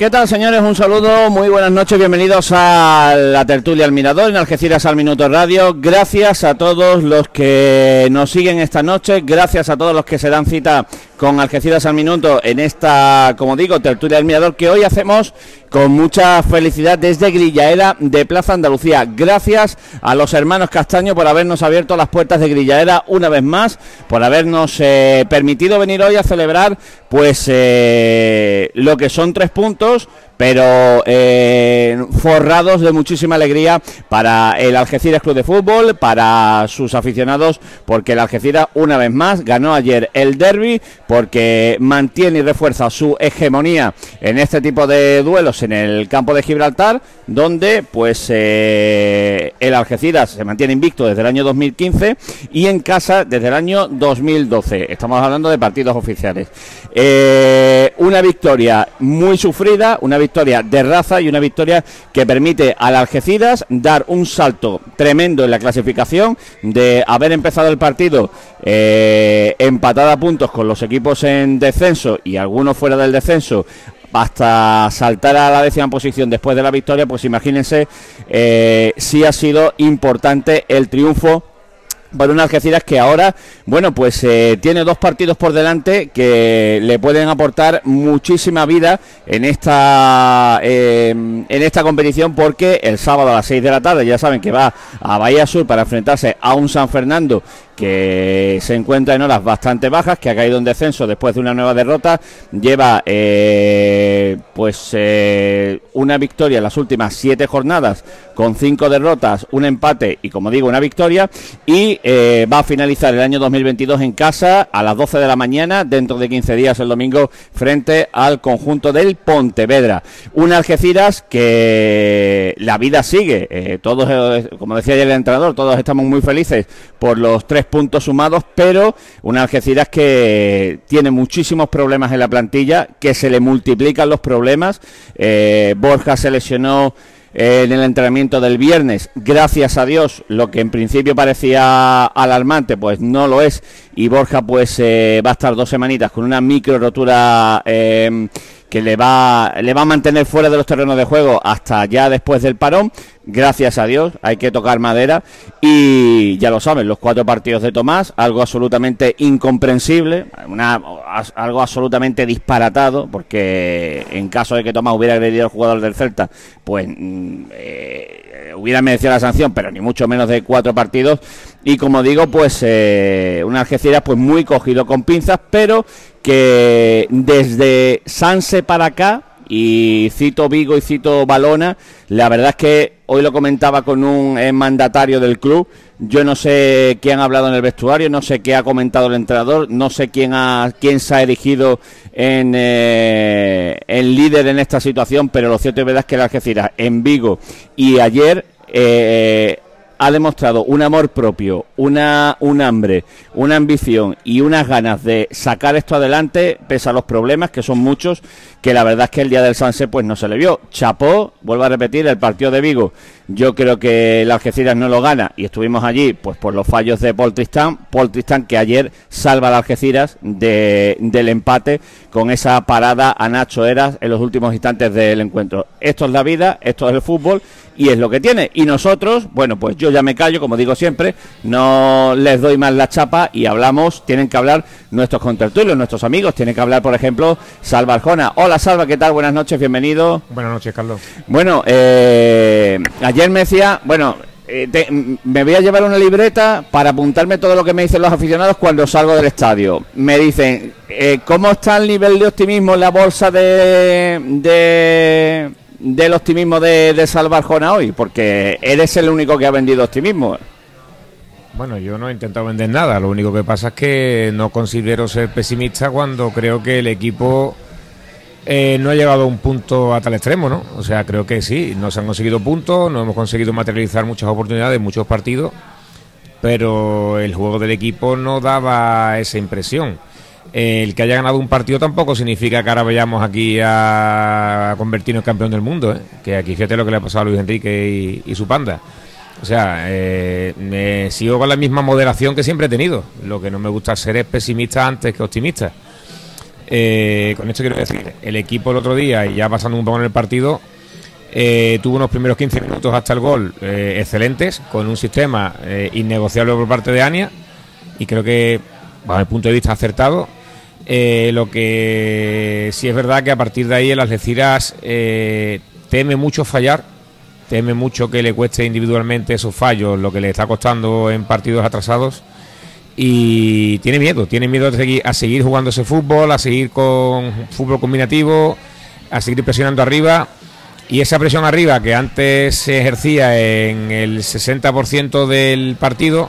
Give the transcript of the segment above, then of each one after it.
¿Qué tal, señores? Un saludo, muy buenas noches, bienvenidos a la tertulia al Mirador en Algeciras al Minuto Radio. Gracias a todos los que nos siguen esta noche, gracias a todos los que se dan cita con Algeciras al Minuto en esta, como digo, tertulia al Mirador que hoy hacemos con mucha felicidad desde Grillaera de Plaza Andalucía. Gracias a los hermanos Castaño por habernos abierto las puertas de Grillaera una vez más, por habernos eh, permitido venir hoy a celebrar pues eh, lo que son tres puntos pero eh, forrados de muchísima alegría para el Algeciras Club de Fútbol, para sus aficionados, porque el Algeciras una vez más ganó ayer el derby, porque mantiene y refuerza su hegemonía en este tipo de duelos en el campo de Gibraltar, donde pues eh, el Algeciras se mantiene invicto desde el año 2015 y en casa desde el año 2012. Estamos hablando de partidos oficiales. Eh, una victoria muy sufrida, una victoria victoria de raza y una victoria que permite al Algeciras dar un salto tremendo en la clasificación de haber empezado el partido eh, empatado a puntos con los equipos en descenso y algunos fuera del descenso hasta saltar a la décima posición después de la victoria, pues imagínense eh, si ha sido importante el triunfo para un Algeciras que ahora, bueno, pues eh, tiene dos partidos por delante que le pueden aportar muchísima vida en esta eh, en esta competición porque el sábado a las 6 de la tarde ya saben que va a Bahía Sur para enfrentarse a un San Fernando que se encuentra en horas bastante bajas, que ha caído en descenso después de una nueva derrota, lleva eh, pues eh, una victoria en las últimas siete jornadas, con cinco derrotas, un empate y como digo una victoria, y eh, va a finalizar el año 2022 en casa a las 12 de la mañana, dentro de 15 días el domingo, frente al conjunto del Pontevedra. Un Algeciras que la vida sigue, todos, como decía ayer el entrenador, todos estamos muy felices por los tres puntos sumados, pero un Algeciras que tiene muchísimos problemas en la plantilla, que se le multiplican los problemas. Eh, Borja se lesionó eh, en el entrenamiento del viernes, gracias a Dios, lo que en principio parecía alarmante, pues no lo es, y Borja pues eh, va a estar dos semanitas con una micro rotura que le va, le va a mantener fuera de los terrenos de juego hasta ya después del parón. Gracias a Dios, hay que tocar madera. Y ya lo saben, los cuatro partidos de Tomás, algo absolutamente incomprensible, algo absolutamente disparatado, porque en caso de que Tomás hubiera agredido al jugador del Celta, pues mm, eh, hubiera merecido la sanción, pero ni mucho menos de cuatro partidos. Y como digo, pues eh, una Algeciras pues muy cogido con pinzas, pero que desde Sanse para acá, y cito Vigo y cito Balona, la verdad es que hoy lo comentaba con un eh, mandatario del club, yo no sé quién ha hablado en el vestuario, no sé qué ha comentado el entrenador, no sé quién, ha, quién se ha erigido en, eh, líder en esta situación, pero lo cierto y verdad es que la Algeciras en Vigo y ayer eh, ha demostrado un amor propio, una, un hambre, una ambición y unas ganas de sacar esto adelante, pese a los problemas, que son muchos, que la verdad es que el día del Sanse pues no se le vio. Chapó, vuelvo a repetir, el partido de Vigo, yo creo que el Algeciras no lo gana y estuvimos allí pues por los fallos de Paul Tristán, Paul Tristán que ayer salva al Algeciras de, del empate con esa parada a Nacho Eras en los últimos instantes del encuentro. Esto es la vida, esto es el fútbol y es lo que tiene. Y nosotros, bueno, pues yo ya me callo, como digo siempre, no les doy más la chapa y hablamos, tienen que hablar nuestros contertulios, nuestros amigos, tienen que hablar, por ejemplo, Salva Arjona. Hola Salva, ¿qué tal? Buenas noches, bienvenido. Buenas noches, Carlos. Bueno, eh, ayer me decía, bueno, eh, me voy a llevar una libreta para apuntarme todo lo que me dicen los aficionados cuando salgo del estadio. Me dicen, eh, ¿cómo está el nivel de optimismo en la bolsa de, de del optimismo de, de Salvarjona hoy? Porque eres el único que ha vendido optimismo. Bueno, yo no he intentado vender nada. Lo único que pasa es que no considero ser pesimista cuando creo que el equipo eh, no ha llegado a un punto a tal extremo, ¿no? O sea, creo que sí, no se han conseguido puntos, no hemos conseguido materializar muchas oportunidades, muchos partidos, pero el juego del equipo no daba esa impresión el que haya ganado un partido tampoco significa que ahora vayamos aquí a convertirnos en campeón del mundo, ¿eh? que aquí fíjate lo que le ha pasado a Luis Enrique y, su panda. O sea, eh, me sigo con la misma moderación que siempre he tenido. Lo que no me gusta ser es pesimista antes que optimista. Eh, con esto quiero decir, el equipo el otro día, y ya pasando un poco en el partido, tuvo unos primeros 15 minutos hasta el gol excelentes, con un sistema innegociable por parte de Ania, y creo que, bajo el punto de vista, acertado. lo que sí es verdad que a partir de ahí el Algeciras teme mucho fallar, teme mucho que le cueste individualmente esos fallos, lo que le está costando en partidos atrasados y tiene miedo, tiene miedo a seguir, a seguir jugando ese fútbol, a seguir con fútbol combinativo, a seguir presionando arriba. Y esa presión arriba que antes se ejercía en el 60% del partido,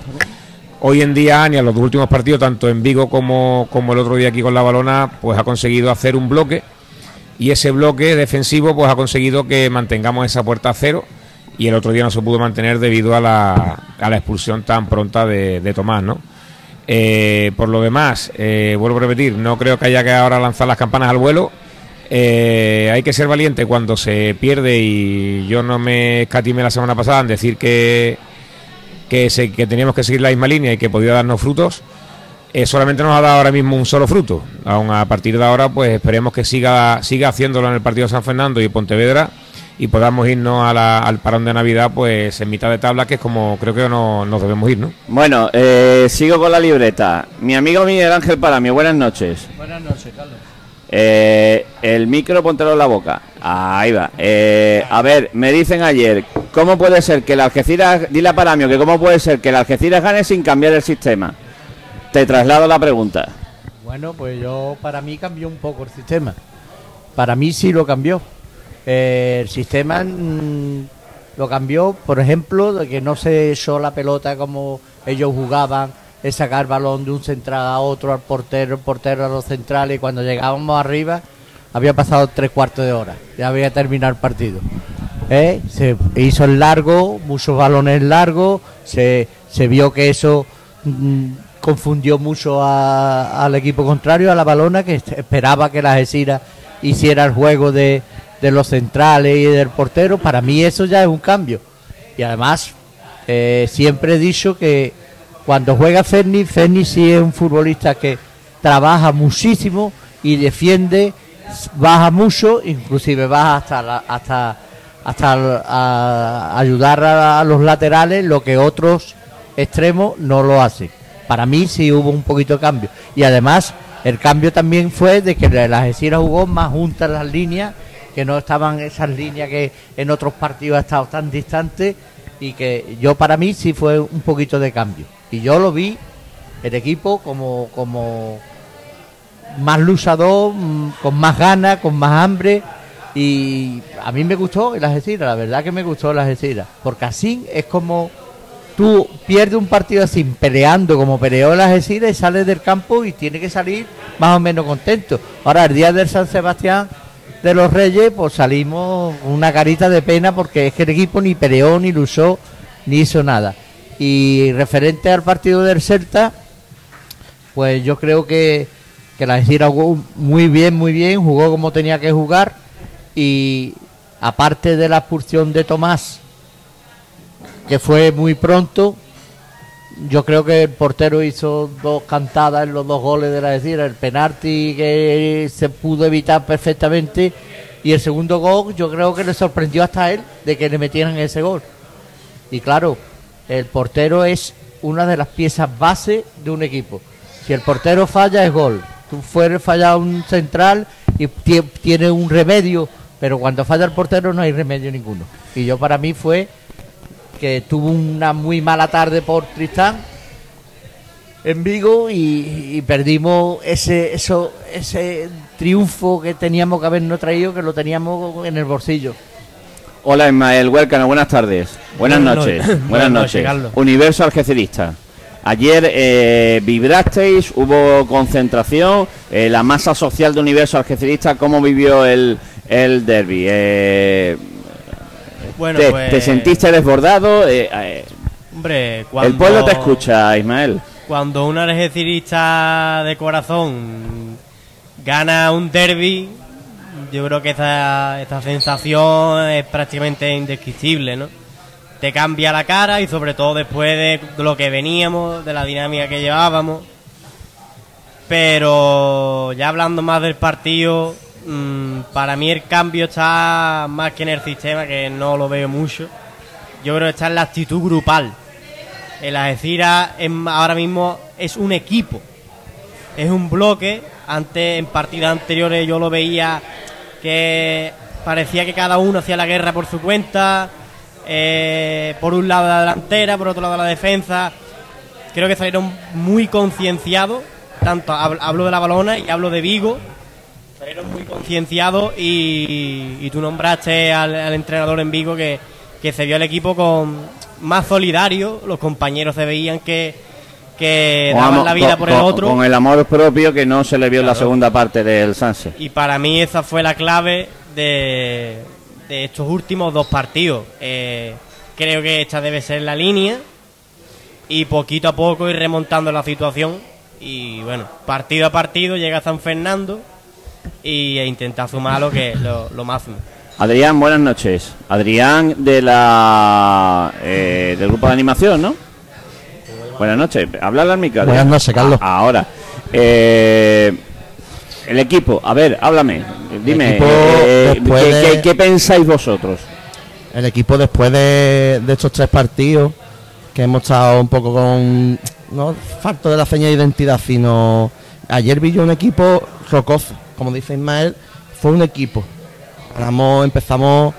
hoy en día, ni a los dos últimos partidos, tanto en Vigo como, el otro día aquí con la balona, pues ha conseguido hacer un bloque. Y ese bloque defensivo pues ha conseguido que mantengamos esa puerta a cero y el otro día no se pudo mantener debido a la, a la expulsión tan pronta de, de Tomás, ¿no? Eh, por lo demás, eh, vuelvo a repetir, no creo que haya que ahora lanzar las campanas al vuelo. Eh, hay que ser valiente cuando se pierde y yo no me escatimé la semana pasada en decir que, que, teníamos que seguir la misma línea y que podía darnos frutos. solamente nos ha dado ahora mismo un solo fruto. Aún a partir de ahora, pues esperemos que siga, siga haciéndolo en el partido de San Fernando y Pontevedra y podamos irnos al parón de Navidad pues en mitad de tabla, que es como creo que no, nos debemos ir, ¿no? Bueno, eh, sigo con la libreta. Mi amigo Miguel Ángel para mí, buenas noches. Buenas noches, Carlos. Eh, el micro, póntelo en la boca. Ahí va. Eh, a ver, me dicen ayer, ¿cómo puede ser que el Algeciras, dile a Paramio que cómo puede ser que el Algeciras gane sin cambiar el sistema? Te traslado la pregunta. Bueno, pues yo, para mí cambió un poco el sistema. Para mí sí lo cambió el sistema mm, lo cambió, por ejemplo, de que no se echó la pelota como ellos jugaban, es sacar balón de un central a otro, al portero, el portero a los centrales, y cuando llegábamos arriba había pasado tres cuartos de hora, ya había terminado el partido. ¿Eh? Se hizo el largo, muchos balones largos, se, se vio que eso mm, confundió mucho al equipo contrario, a la balona, que esperaba que la Gesira hiciera el juego de, de los centrales y del portero, para mí eso ya es un cambio. Y además, eh, siempre he dicho que cuando juega Ferni, Ferni sí es un futbolista que trabaja muchísimo y defiende, baja mucho, inclusive baja hasta hasta hasta ayudar a, los laterales, lo que otros extremos no lo hacen. Para mí sí hubo un poquito de cambio. Y además, el cambio también fue de que la Algeciras jugó más juntas las líneas que no estaban esas líneas que en otros partidos ha estado tan distantes y que yo para mí sí fue un poquito de cambio. Y yo lo vi, el equipo como, como más luchador, mm, con más ganas, con más hambre. Y a mí me gustó el Algeciras, la verdad que me gustó el Algeciras. Porque así es como tú pierdes un partido así, peleando como peleó el Algeciras y sales del campo y tiene que salir más o menos contento. Ahora, el día del San Sebastián de los Reyes, pues salimos una carita de pena porque es que el equipo ni peleó, ni luchó, ni hizo nada. Y referente al partido del Celta, pues yo creo que, la Gira jugó muy bien, muy bien, jugó como tenía que jugar y aparte de la expulsión de Tomás, que fue muy pronto, yo creo que el portero hizo dos cantadas en los dos goles de la decir, el penalti que se pudo evitar perfectamente y el segundo gol yo creo que le sorprendió hasta él de que le metieran ese gol. Y claro, el portero es una de las piezas base de un equipo. Si el portero falla es gol. Tú fueres fallado un central y tiene un remedio, pero cuando falla el portero no hay remedio ninguno. Y yo para mí fue que tuvo una muy mala tarde por Tristán en Vigo y, perdimos ese eso ese triunfo que teníamos que habernos traído que lo teníamos en el bolsillo. Hola Ismael, welcome, buenas tardes. Buenas, noches. Buenas, noches. Universo Algecidista. Ayer eh, vibrasteis, hubo concentración, eh, la masa social de Universo Algecidista, ¿cómo vivió el, el derby? Eh, te, pues, sentiste desbordado? Eh, eh, hombre, El pueblo te escucha, Ismael. Cuando un algecirista de corazón gana un derby, yo creo que esta, esta sensación es prácticamente indescriptible, ¿no? Te cambia la cara y sobre todo después de lo que veníamos, de la dinámica que llevábamos, Pero ya hablando más del partido, mm, para mí el cambio está más que en el sistema, que no lo veo mucho. Yo creo que está en la actitud grupal. El Algeciras ahora mismo es un equipo, es un bloque. Antes, en partidas anteriores, yo lo veía que parecía que cada uno hacía la guerra por su cuenta. eh, por un lado la delantera, por otro lado la defensa. Creo que salieron muy concienciados. Tanto hab- hablo de la balona y hablo de Vigo. Muy concienciados y, y tú nombraste al, al entrenador en Vigo que, que se vio el equipo con más solidario. Los compañeros se veían que, que daban amo- la vida con- por el otro. Con el amor propio que no se le vio en la segunda parte del Sanse. Y para mí esa fue la clave de, de estos últimos dos partidos. Eh, creo que esta debe ser la línea y poquito a poco ir remontando la situación. Y bueno, partido a partido llega San Fernando y e intenta sumar lo que lo, lo máximo. Adrián, buenas noches. Adrián de la eh, del grupo de animación, ¿no? Buenas noches. Habla al micro. Buenas noches, Carlos. Ah, ahora. Eh, el equipo, a ver, háblame. Dime, eh, después ¿qué, de- qué- qué pensáis vosotros? El equipo después de, de estos tres partidos, que hemos estado un poco con, no falto de la seña de identidad, sino ayer vi yo un equipo rocoso, como dice Ismael, fue un equipo. Empezamos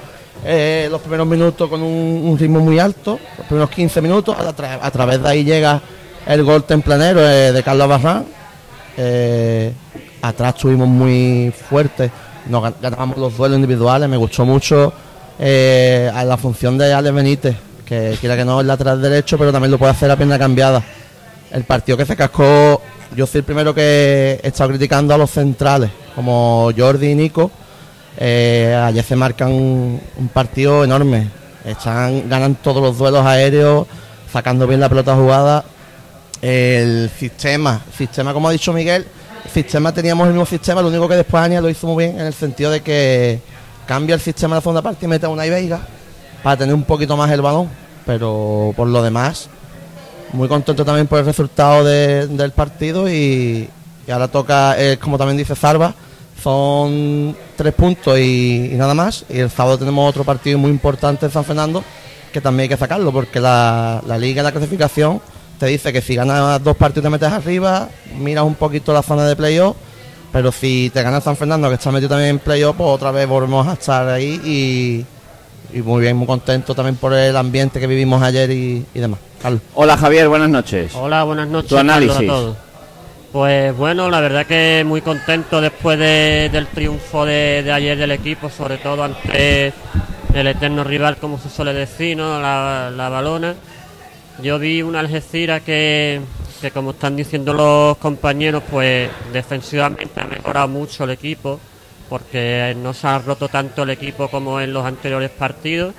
eh, los primeros minutos con un, ritmo muy alto, los primeros 15 minutos, a, tra- a través de ahí llega el gol templanero eh, de Carlos Barran. Eh, atrás estuvimos muy fuertes, nos gan- ganamos los duelos individuales, me gustó mucho eh, a la función de Alex Benítez, que quiera que no es lateral derecho, pero también lo puede hacer a pierna cambiada. El partido que se cascó, yo soy el primero que he estado criticando a los centrales, como Jordi y Nico. Eh, ayer se marcan un, partido enorme. Están, ganan todos los duelos aéreos, sacando bien la pelota jugada. El sistema, sistema como ha dicho Miguel, sistema teníamos el mismo sistema, lo único que después Ania lo hizo muy bien en el sentido de que cambia el sistema en la segunda parte y mete a una Veiga para tener un poquito más el balón. Pero por lo demás, muy contento también por el resultado de- del partido y, ahora toca, eh, como también dice Zarba, son tres puntos y, nada más. Y el sábado tenemos otro partido muy importante en San Fernando que también hay que sacarlo porque la, la liga la clasificación te dice que si ganas dos partidos te metes arriba, miras un poquito la zona de playoff, pero si te ganas San Fernando que está metido también en playoff, pues otra vez volvemos a estar ahí y, muy bien, muy contento también por el ambiente que vivimos ayer y demás. Hola Javier, buenas noches. Hola, buenas noches. Tu análisis. Carlos, a todos. Pues bueno, la verdad que muy contento después de- del triunfo de, de ayer del equipo, sobre todo ante el eterno rival, como se suele decir, ¿no? la, la balona. Yo vi una Algeciras que, que, como están diciendo los compañeros, pues defensivamente ha mejorado mucho el equipo, porque no se ha roto tanto el equipo como en los anteriores partidos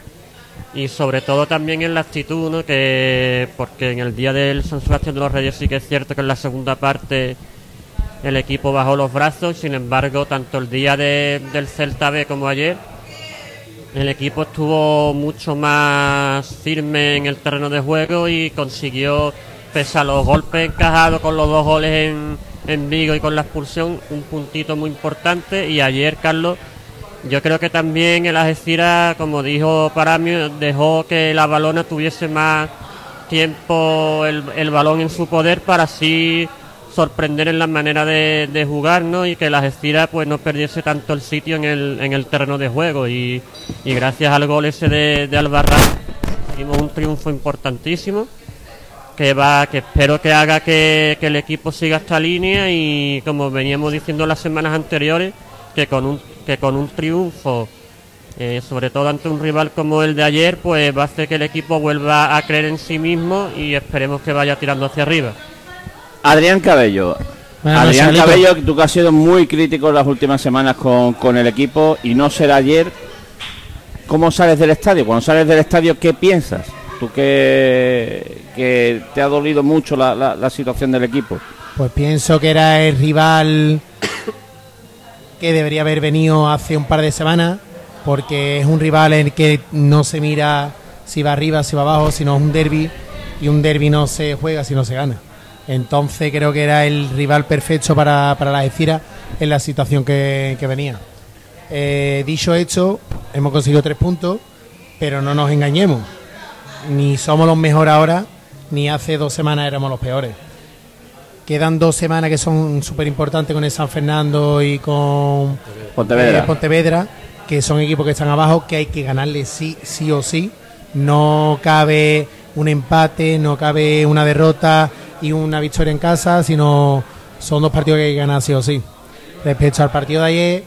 y sobre todo también en la actitud, ¿no? que porque en el día del San Sebastián de los Reyes sí que es cierto que en la segunda parte el equipo bajó los brazos, sin embargo, tanto el día de- del Celta B como ayer, el equipo estuvo mucho más firme en el terreno de juego y consiguió, pese a los golpes encajados con los dos goles en, en Vigo y con la expulsión, un puntito muy importante y ayer, Carlos, yo creo que también el Algeciras, como dijo Paramio, dejó que la balona tuviese más tiempo el, el balón en su poder para así sorprender en la manera de, de jugar ¿no? y que el Algeciras pues no perdiese tanto el sitio en el, en el terreno de juego y, y gracias al gol ese de, de Albarrán tuvimos un triunfo importantísimo que va que espero que haga que, que el equipo siga esta línea y como veníamos diciendo las semanas anteriores que con un que con un triunfo eh, sobre todo ante un rival como el de ayer pues va a hacer que el equipo vuelva a creer en sí mismo y esperemos que vaya tirando hacia arriba Adrián Cabello. Adrián. Cabello, tú que has sido muy crítico en las últimas semanas con, con el equipo y no será ayer. ¿Cómo sales del estadio? Cuando sales del estadio, ¿qué piensas? Tú que, que te ha dolido mucho la, la- la situación del equipo. Pues pienso que era el rival que debería haber venido hace un par de semanas, porque es un rival en el que no se mira si va arriba, si va abajo, sino es un derby, y un derby no se juega si no se gana. Entonces creo que era el rival perfecto para, para la Estiras en la situación que, que venía. Eh, dicho esto, hemos conseguido tres puntos, pero no nos engañemos. Ni somos los mejores ahora, ni hace dos semanas éramos los peores. Quedan dos semanas que son súper importantes con el San Fernando y con Pontevedra. eh, Pontevedra, que son equipos que están abajo, que hay que ganarle sí, sí o sí. No cabe un empate, no cabe una derrota y una victoria en casa, sino son dos partidos que hay que ganar sí o sí. Respecto al partido de ayer,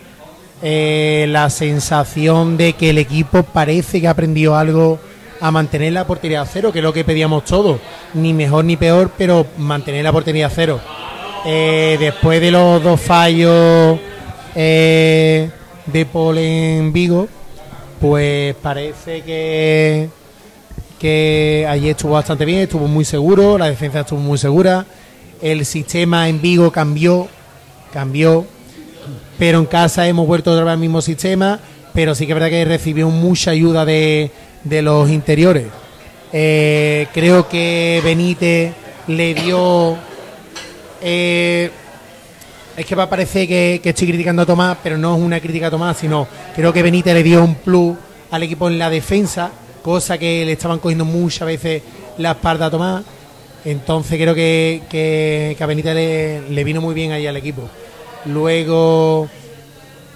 eh, la sensación de que el equipo parece que ha aprendido algo a mantener la portería a cero, que es lo que pedíamos todos, ni mejor ni peor, pero mantener la portería a cero. Eh, después de los dos fallos eh, de Paul en Vigo, pues parece que, que ayer estuvo bastante bien, estuvo muy seguro, la defensa estuvo muy segura, el sistema en Vigo cambió, cambió, pero en casa hemos vuelto otra vez al mismo sistema, pero sí que es verdad que recibió mucha ayuda de, de los interiores. Eh, creo que Benítez le dio... eh, es que va a parecer que, que estoy criticando a Tomás, pero no es una crítica a Tomás, sino creo que Benítez le dio un plus al equipo en la defensa, cosa que le estaban cogiendo muchas veces la espalda a Tomás. Entonces creo que, que, que a Benítez le, le vino muy bien ahí al equipo. Luego,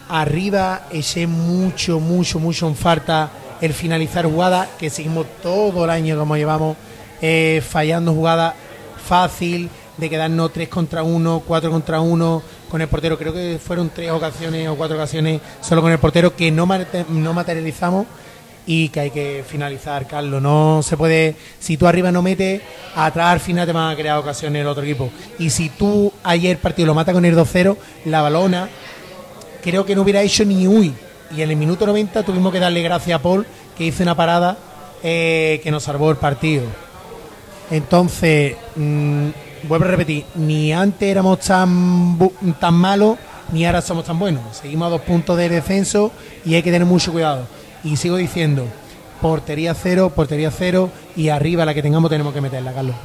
arriba eché mucho, mucho, mucho en falta el finalizar jugadas, que seguimos todo el año como llevamos, eh, fallando jugadas fácil, de quedarnos 3 contra 1, 4 contra 1 con el portero. Creo que fueron tres ocasiones o cuatro ocasiones solo con el portero que no, no materializamos y que hay que finalizar, Carlos. No se puede, si tú arriba no metes, atrás al final te van a crear ocasiones el otro equipo. Y si tú ayer partido lo mata con el 2-0, la balona creo que no hubiera hecho ni uy. Y en el minuto 90 tuvimos que darle gracias a Paul, que hizo una parada eh, que nos salvó el partido. Entonces, mm, vuelvo a repetir, ni antes éramos tan, bu- tan malos, ni ahora somos tan buenos. Seguimos a dos puntos de descenso y hay que tener mucho cuidado. Y sigo diciendo, portería cero, portería cero, y arriba la que tengamos tenemos que meterla, Carlos.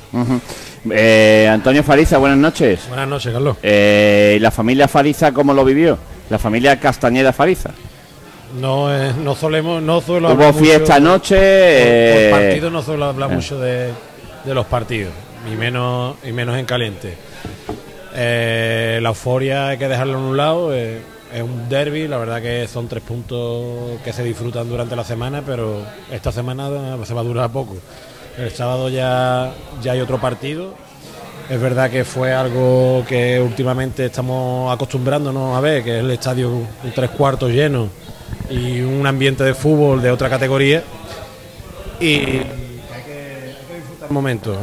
Eh, Antonio Fariza, buenas noches. Buenas noches, Carlos. Eh, ¿y ¿La familia Fariza cómo lo vivió? La familia Castañeda Fariza. No, eh, no solemos, no suelo Hubo fiesta mucho- anoche. Por, eh, por partido no suelo hablar eh. mucho de, de los partidos, y menos, y menos en caliente. Eh, la euforia hay que dejarla en un lado. es un derby, la verdad que son tres puntos que se disfrutan durante la semana, pero esta semana se va a durar poco. El sábado ya, ya hay otro partido. Es verdad que fue algo que últimamente estamos acostumbrándonos a ver, que es el estadio un tres cuartos lleno y un ambiente de fútbol de otra categoría. Y hay que, hay que disfrutar.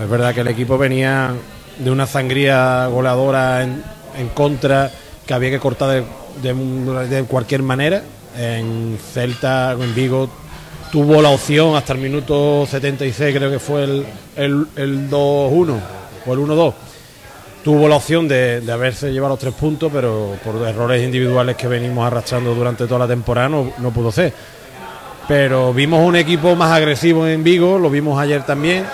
Es verdad que el equipo venía de una sangría goleadora en, en contra que había que cortar de, de- de cualquier manera. En Celta, en Vigo, tuvo la opción hasta el minuto 76, creo que fue el, el, el 2-1 o el 1-2. Tuvo la opción de, haberse llevado los tres puntos, pero por errores individuales que venimos arrastrando durante toda la temporada no, pudo ser. Pero vimos un equipo más agresivo en Vigo, lo vimos ayer también.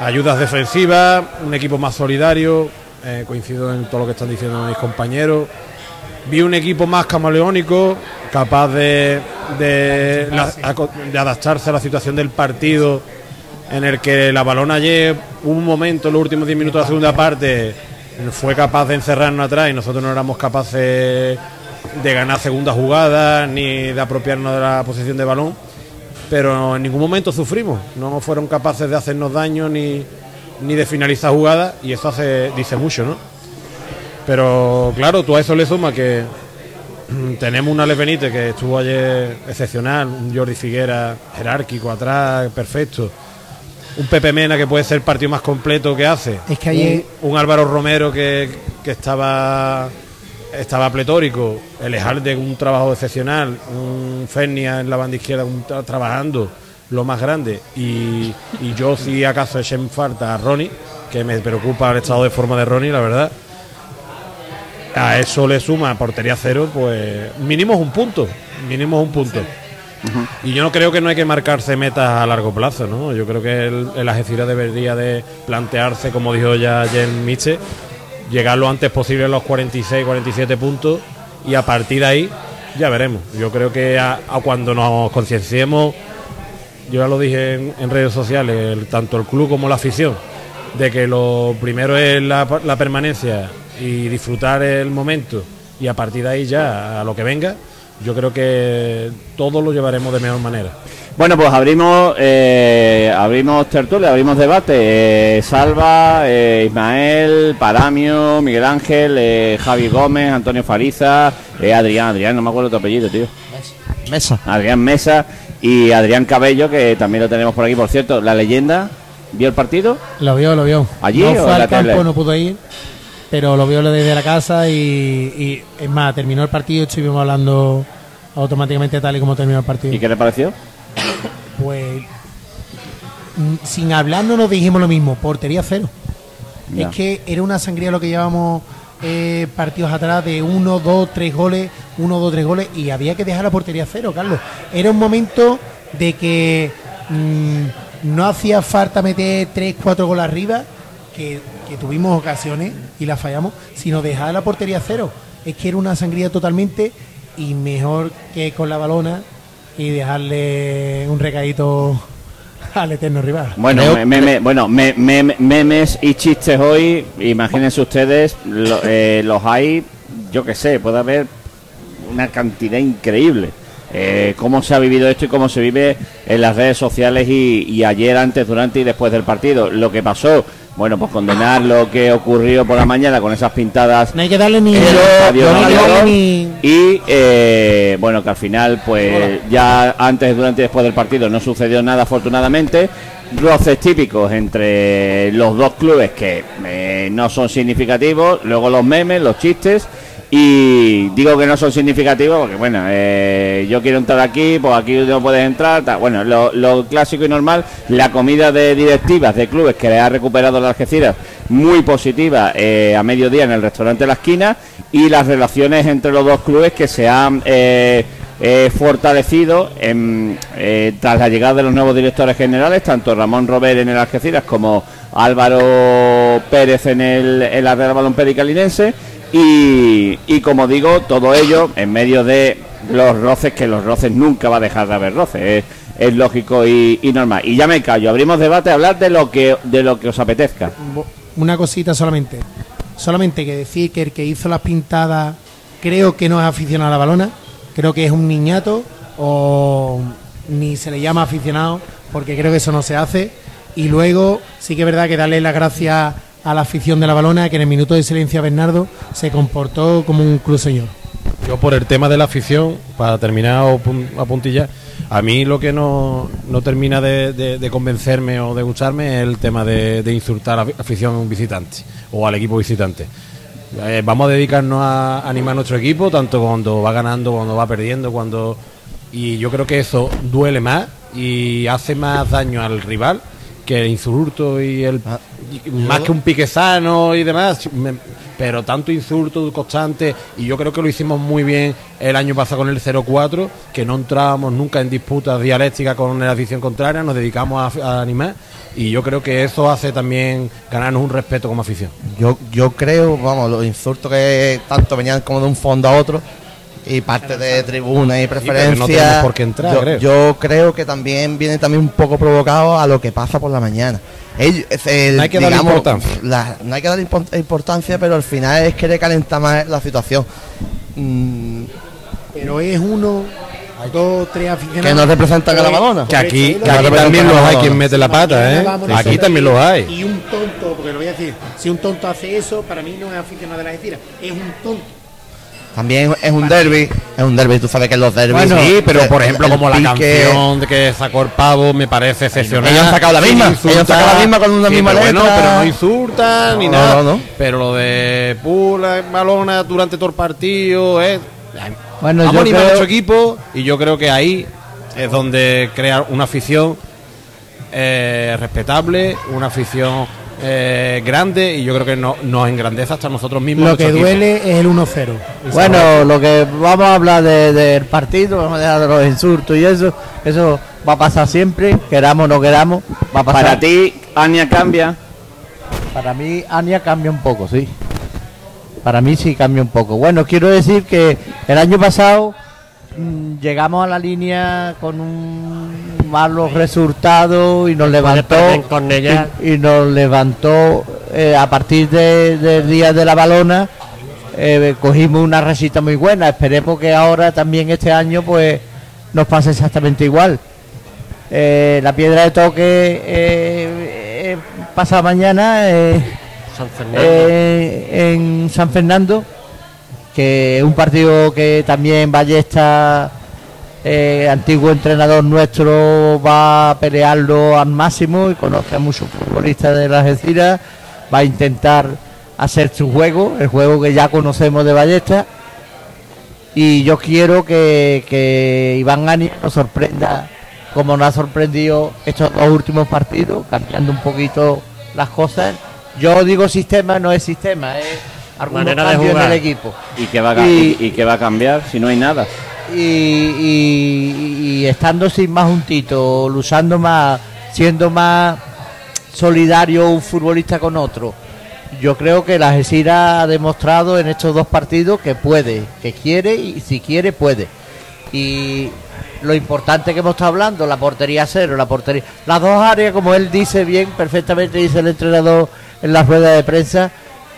Ayudas defensivas, un equipo más solidario, eh, coincido en todo lo que están diciendo mis compañeros. Vi un equipo más camaleónico, capaz de, de, adaptarse a la situación del partido, en el que la balón ayer, un momento en los últimos 10 minutos de la segunda parte, fue capaz de encerrarnos atrás y nosotros no éramos capaces de ganar segunda jugada ni de apropiarnos de la posición de balón pero en ningún momento sufrimos. No fueron capaces de hacernos daño ni, ni de finalizar jugadas y eso hace, dice mucho, ¿no? Pero claro, tú a eso le sumas que tenemos un Alex que estuvo ayer excepcional, Jordi Figuera jerárquico atrás, perfecto. Un Pepe Mena que puede ser el partido más completo que hace. Es que ayer- Un, un Álvaro Romero que, que estaba estaba pletórico, el Ejalde un trabajo excepcional, un Fernia en la banda izquierda un tra- trabajando lo más grande y, y yo si acaso eché en falta a Ronnie, que me preocupa el estado de forma de Ronnie, la verdad. A eso le suma portería cero, pues mínimo es un punto, mínimo es un punto. Y yo no creo que no hay que marcarse metas a largo plazo, ¿no? Yo creo que el, el Algeciras debería de plantearse, como dijo ya Jen Miche, llegar lo antes posible a los 46, 47 puntos y a partir de ahí ya veremos. Yo creo que a, cuando nos concienciemos, yo ya lo dije en, redes sociales, tanto el club como la afición, de que lo primero es la, la permanencia y disfrutar el momento y a partir de ahí ya a lo que venga, yo creo que todos lo llevaremos de mejor manera. Bueno, pues abrimos eh, abrimos tertulia, abrimos debate. Eh, Salva, eh, Ismael, Paramio, Miguel Ángel, eh, Javi Gómez, Antonio Fariza, eh, Adrián, Adrián, no me acuerdo tu apellido, tío. Mesa. Adrián Mesa y Adrián Cabello, que también lo tenemos por aquí, por cierto. La leyenda, ¿vio el partido? Lo vio, lo vio. ¿Allí no o fue en la al campo, tele? no pudo ir, pero lo vio desde la casa y, y, es más, terminó el partido estuvimos hablando automáticamente tal y como terminó el partido. ¿Y qué le pareció? Pues mm, sin hablar no nos dijimos lo mismo, portería cero. Ya. Es que era una sangría lo que llevábamos eh, partidos atrás de uno, dos, tres goles, uno, dos, tres goles y había que dejar la portería cero, Carlos. Era un momento de que mm, no hacía falta meter tres, cuatro goles arriba, que, que tuvimos ocasiones y las fallamos, sino dejar la portería cero. Es que era una sangría totalmente y mejor que con la balona y dejarle un recadito al eterno rival. Bueno, me- meme- bueno me- me- memes y chistes hoy, imagínense ustedes, lo- eh, los hay, yo que sé, puede haber una cantidad increíble. Eh, cómo se ha vivido esto y cómo se vive en las redes sociales y, y ayer, antes, durante y después del partido. Lo que pasó, bueno, pues condenar lo que ocurrió por la mañana con esas pintadas No hay que darle ni. el estadio no darle ni- y eh, bueno que al final pues ya antes durante y después del partido no sucedió nada afortunadamente roces típicos entre los dos clubes que eh, no son significativos luego los memes los chistes y digo que no son significativos porque bueno eh, yo quiero entrar aquí pues aquí no puedes entrar bueno lo, clásico y normal la comida de directivas de clubes que le ha recuperado la Algeciras muy positiva eh, a mediodía en el restaurante La Esquina y las relaciones entre los dos clubes que se han eh, eh, fortalecido tras la llegada de los nuevos directores generales, tanto Ramón Robert en el Algeciras como Álvaro Pérez en, el, en la Real Balompié Calinense y, como digo, todo ello en medio de los roces, que los roces nunca va a dejar de haber roces, es, lógico y, y normal. Y ya me callo, abrimos debate, hablar de lo que de lo que os apetezca. Una cosita solamente. Solamente que decir que el que hizo las pintadas creo que no es aficionado a la balona. Creo que es un niñato o ni se le llama aficionado porque creo que eso no se hace. Y luego sí que es verdad que darle las gracias a la afición de la balona que en el minuto de silencio a Bernardo se comportó como un cruz señor. Yo por el tema de la afición, para terminar a puntillar, a mí lo que no, no termina de, convencerme o de gustarme es el tema de, de insultar a la afición visitante o al equipo visitante. Eh, vamos a dedicarnos a animar a nuestro equipo, tanto cuando va ganando, cuando va perdiendo, cuando... Y yo creo que eso duele más y hace más daño al rival que el insulto y el... y más que un pique sano y demás, me- pero tanto insulto constante y yo creo que lo hicimos muy bien el año pasado con el 0-4, que no entrábamos nunca en disputas dialécticas con la afición contraria, nos dedicamos a, a animar y yo creo que eso hace también ganarnos un respeto como afición. Yo, yo creo, vamos, los insultos que tanto venían como de un fondo a otro y parte de tribuna y pero preferencia. no tenemos por qué entrar, yo, creo. yo creo que también viene también un poco provocado a lo que pasa por la mañana. El- No hay que darle importancia. la- no hay que impor- importancia, pero al final es querer calentar más la situación. Mm, Pero es uno, dos, tres aficionados. que no representan a la balona. Que aquí, que también no los hay quien mete la pata, ¿eh? Aquí también los hay. Y un tonto, porque lo voy a decir, si un tonto hace eso, para mí no es aficionado de la Algeciras, es un tonto. También es un derby, es un derby, tú sabes que los derbis. sí, pero el- por ejemplo, el como la pique- canción de que sacó el pavo me parece excepcional. Ellos han sacado la misma, ellos han sacado la misma con una Sí, misma pero Bueno, letra. pero no insultan ni No, nada. no, no. Pero lo de pula, balona durante todo el partido, ¿eh? Bueno, Vamos yo a a creo- nuestro equipo y yo creo que ahí es donde crear una afición eh, respetable, una afición eh, grande y yo creo que no, nos engrandece hasta nosotros mismos. Lo que equipo. duele es el 1-0. Bueno, lo que vamos a hablar de- del partido, vamos a dejar de los insultos y eso, eso va a pasar siempre, queramos o no queramos, va a pasar. Para ti, Ania cambia. Para mí, Ania cambia un poco, sí. Para mí sí cambia un poco. Bueno, quiero decir que el año pasado llegamos a la línea con un malos resultados y nos levantó y, y nos levantó eh, a partir de- del día de la balona eh, cogimos una recita muy buena. Esperemos que ahora también este año pues nos pase exactamente igual. Eh, la piedra de toque pasa mañana San en San Fernando, que un partido que también Ballesta, eh, antiguo entrenador nuestro, va a pelearlo al máximo y conoce a muchos futbolistas de la Algeciras, va a intentar hacer su juego, el juego que ya conocemos de Ballesta. Y yo quiero que, que Iván Ani nos sorprenda como nos ha sorprendido estos dos últimos partidos, cambiando un poquito las cosas. Yo digo sistema, no es sistema, es algunos Manera de en jugar. el equipo. ¿Y qué, va a, Y- y, y qué va a cambiar si no hay nada? Y, y- y estando sin más juntito, luchando más, siendo más solidario un futbolista con otro. Yo creo que la Algeciras ha demostrado en estos dos partidos que puede, que quiere y si quiere puede. Y lo importante que hemos estado hablando, la portería cero, la portería, las dos áreas, como él dice bien, perfectamente dice el entrenador en la rueda de prensa,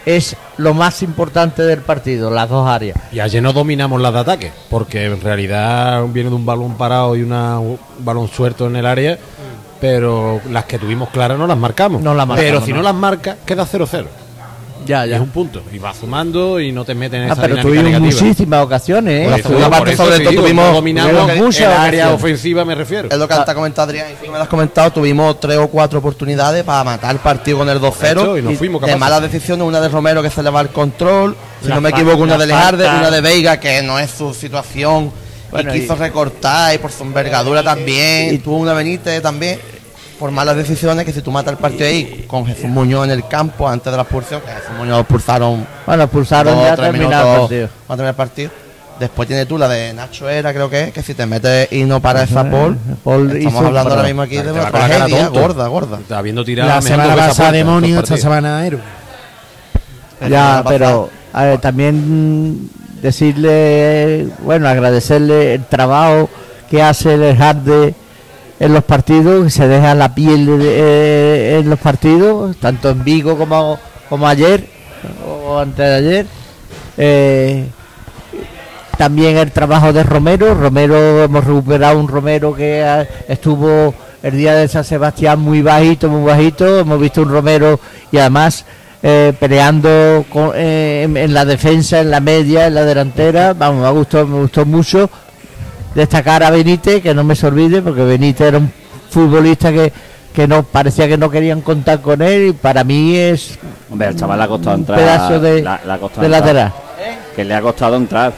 es lo más importante del partido, las dos áreas. Y ayer no dominamos las de ataque, porque en realidad viene de un balón parado y una, un balón suelto en el área, pero las que tuvimos claras no las marcamos. No las marcamos, pero si no, no. las marcas, queda 0-0. Ya, Y es un punto. Y vas sumando y no te meten en Ah, esa pero dinámica tuvimos negativa. muchísimas ocasiones, ¿eh? Por la eso por sobre todo, digo, tuvimos- dominamos muchas el área ofensiva, me refiero. Es lo que antes ha comentado Adrián y tú me lo has comentado. Tuvimos tres o cuatro oportunidades para matar el partido con el 2-0. Correcto, y no fuimos de malas decisiones, una de Romero que se le va el control. Si La no me equivoco, una de Lejarde, una de Veiga, que no es su situación. Bueno, y quiso y- recortar y por su envergadura también. Y tuvo una Benítez también. Por malas decisiones, que si tú matas el partido ahí con Jesús Muñoz en el campo antes de la expulsión, que a Jesús Muñoz lo expulsaron Bueno, expulsaron dos, ya terminado el partido. el partido. Después tiene tú la de Nacho Era, creo que es, que si te metes y no para esa Paul, estamos hablando ahora mismo aquí de una tragedia gorda, gorda. Está viendo tirar La semana pasada demonio, esta semana héroe. Ya, pero a ver, también decirle, bueno, agradecerle el trabajo que hace el Harde en los partidos, se deja la piel eh, en los partidos, tanto en Vigo como, como ayer, o antes de ayer. Eh, también el trabajo de Romero. Romero, hemos recuperado un Romero que estuvo el día de San Sebastián muy bajito, muy bajito. Hemos visto un Romero y además eh, peleando con- eh, en, en la defensa, en la media, en la delantera. Vamos, me gustó, me gustó mucho destacar a Benítez, que no me se olvide, porque Benítez era un futbolista que, que no parecía que no querían contar con él y para mí es Hombre, al chaval le ha costado un entrar. pedazo de, la- le ha costado de entrar. lateral. Que le ha costado entrar.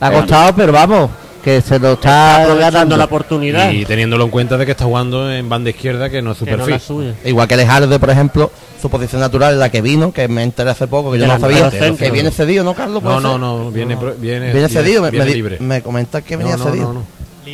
Le ha costado, pero vamos, que se lo está aprovechando ganando. la oportunidad. Y teniéndolo en cuenta de que está jugando en banda izquierda, que no es su que no perfil. la suya. Igual que Lejarde, por ejemplo, su posición natural es la que vino, que me enteré hace poco, que yo no sabía, centro. que viene cedido, ¿no, Carlos? no, ¿Puede no, no, viene, pro- viene, Viene cedido, me, viene me, di- libre. me comentas que venía No, no, cedido.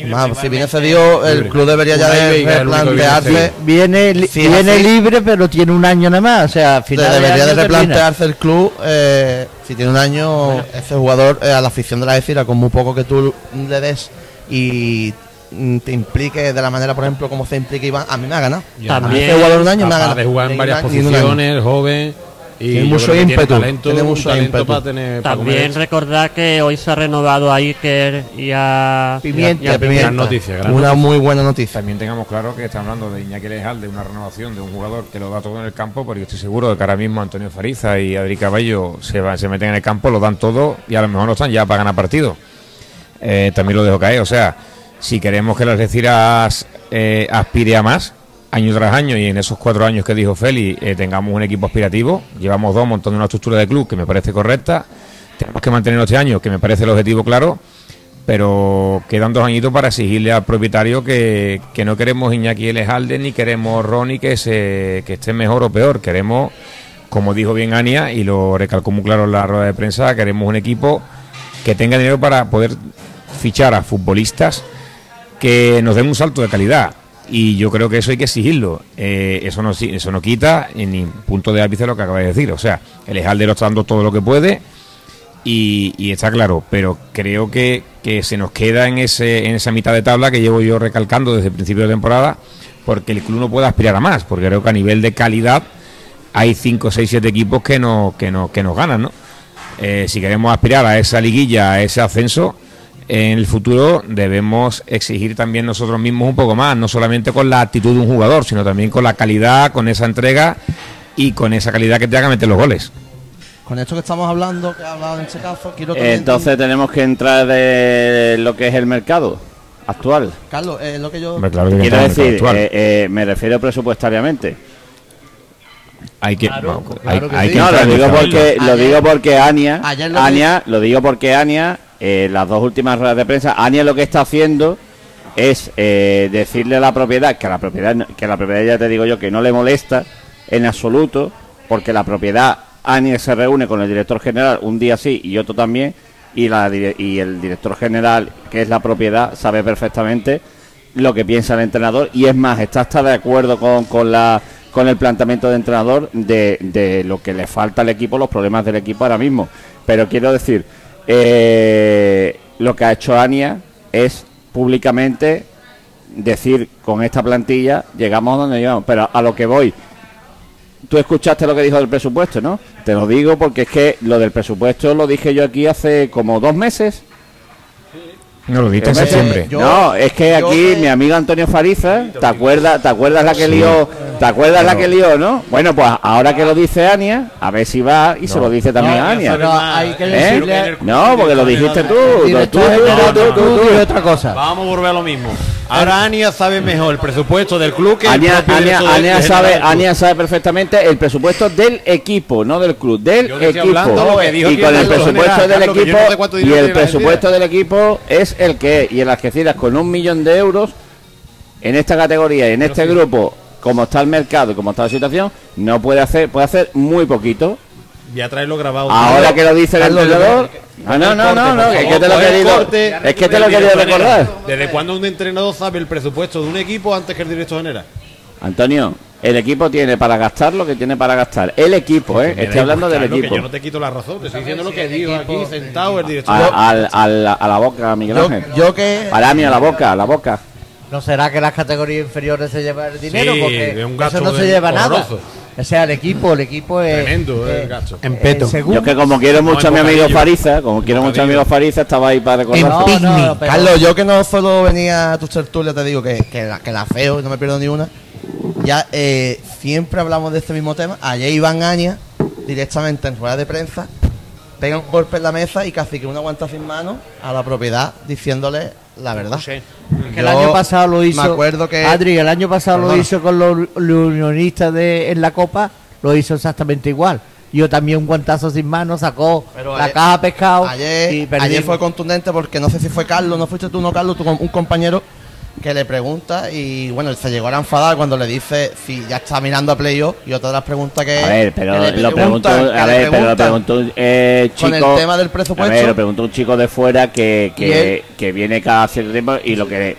Más, si viene cedido, el Libre. club debería ya de replantearse. Viene, li- Sí, viene así. libre, pero tiene un año nada más. O sea, al de- final debería de año termina. replantearse el club, eh, si tiene un año, ese jugador eh, a la afición de la Algeciras, con muy poco que tú le des y mm, te implique de la manera, por ejemplo, como se implica Iván, a mí me ha ganado. Ya. A mí También- ese jugador un año me ha ganado. de jugar en varias posiciones, joven. Y Tiene mucho ímpetu, Tiene talento, tiene un mucho talento ímpetu. para tener. para También comer. recordar que hoy se ha renovado a Iker y a Pimienta, y a- y a Pimienta. Gran noticia, gran Una noticia. muy buena noticia. También tengamos claro que estamos hablando de Iñaki Lejal, de una renovación de un jugador que lo da todo en el campo, pero yo estoy seguro de que ahora mismo Antonio Fariza y Adri Caballo se, van, se meten en el campo, lo dan todo y a lo mejor no están ya para ganar partido. Eh, también lo dejo caer, o sea, si queremos que las Algeciras eh, aspire a más, año tras año, y en esos cuatro años que dijo Feli, eh, tengamos un equipo aspirativo, llevamos dos montando una estructura de club que me parece correcta, tenemos que mantenerlo este año, que me parece el objetivo claro, pero quedan dos añitos para exigirle al propietario que, que no queremos Iñaki Elejalde ni queremos Ronnie que, se, que esté mejor o peor. Queremos, como dijo bien Ania, y lo recalcó muy claro en la rueda de prensa, queremos un equipo que tenga dinero para poder fichar a futbolistas que nos den un salto de calidad. Y yo creo que eso hay que exigirlo. Eh, eso, no, eso no quita ni punto de ápice lo que acaba de decir. O sea, el Ejalde lo está dando todo lo que puede y, está claro, pero creo que, que, se nos queda en, ese, en esa mitad de tabla que llevo yo recalcando desde el principio de temporada, porque el club no puede aspirar a más, porque creo que a nivel de calidad hay 5, 6, 7 equipos que, no, que, no, que nos ganan, ¿no? Eh, si queremos aspirar a esa liguilla, a ese ascenso, en el futuro debemos exigir también nosotros mismos un poco más, no solamente con la actitud de un jugador, sino también con la calidad, con esa entrega y con esa calidad que te haga meter los goles con esto que estamos hablando, que he hablado en este caso, quiero Entonces tenemos que entrar de lo que es el mercado actual. Carlos, es lo que yo... quiero decir, eh, eh, me refiero presupuestariamente. Hay que, no, lo digo porque lo digo porque Ania, Ania, lo digo porque Ania, eh, las dos últimas ruedas de prensa, Ania lo que está haciendo es decirle a la propiedad que la propiedad que la propiedad ya te digo yo que no le molesta en absoluto porque la propiedad Ania se reúne con el director general un día sí y otro también, y, la, y el director general, que es la propiedad, sabe perfectamente lo que piensa el entrenador y es más, está hasta de acuerdo con, con, la, con el planteamiento de entrenador de, de lo que le falta al equipo, los problemas del equipo ahora mismo. Pero quiero decir, eh, lo que ha hecho Ania es públicamente decir con esta plantilla llegamos donde llegamos, pero a lo que voy tú escuchaste lo que dijo del presupuesto, ¿no? Te lo digo porque es que lo del presupuesto lo dije yo aquí hace como dos meses. No lo dije en septiembre. no, es que aquí mi amigo Antonio Fariza, ¿te acuerdas, te acuerdas la que lió, te acuerdas la que lió, no? Bueno, pues ahora que lo dice Ania, a ver si va y se lo dice también a Ania. ¿Eh? No, porque lo dijiste tú. Tú, tú, otra cosa. Vamos a volver a lo mismo. Ahora Ania sabe mejor el presupuesto del club que Ania, el Ania, sabe, Ania sabe perfectamente el presupuesto del equipo, no del club, del equipo. y con el presupuesto del equipo y el presupuesto del equipo es el que y en las que Algeciras con un millón de euros en esta categoría y en este grupo, como está el mercado y como está la situación, no puede hacer, puede hacer muy poquito Voy a traerlo grabado. Ahora que lo dice el entrenador. Ah, no, no, no, no, es que te lo he querido. Es que te lo quería recordar. ¿Desde cuándo un entrenador sabe el presupuesto de un equipo antes que el director general? Antonio, el equipo tiene para gastar lo que tiene para gastar. El equipo, ¿eh? Estoy hablando del equipo. yo no te quito la razón, te estoy diciendo lo que digo aquí sentado el director. A, a, la boca, Miguel Ángel. Yo, que. A la mía, a la boca, a la boca. ¿No será que las categorías inferiores se llevan el dinero? Porque eso no se lleva nada. O sea, el equipo, el equipo es. Tremendo, eh, el gacho. En peto. Yo que como quiero mucho a mi amigo Fariza, como quiero mucho a mi amigo Fariza, estaba ahí para recordar. En Carlos, yo que no solo venía a tus tertulias, te digo que, que, la, que la feo no me pierdo ni una. Ya eh, siempre hablamos de este mismo tema. Ayer Iván Aña, directamente en rueda de prensa, pega un golpe en la mesa y casi que una aguanta sin mano a la propiedad diciéndole la verdad. que el año pasado lo hizo. Me acuerdo que. Adri, el año pasado lo hizo con los, unionistas de, en la Copa, lo hizo exactamente igual. Yo también un guantazo sin mano, sacó la caja pescado. Ayer, ayer fue contundente porque no sé si fue Carlos, no fuiste tú, no Carlos, un compañero que le pregunta y bueno, se llegó a enfadar cuando le dice si ya está mirando a playoff y otra de las preguntas que a ver, pero lo pregunto, a ver, pero lo pregunto eh, chico, con el tema del presupuesto. A ver, lo pregunto un chico de fuera que, que, que viene cada cierto tiempo y lo que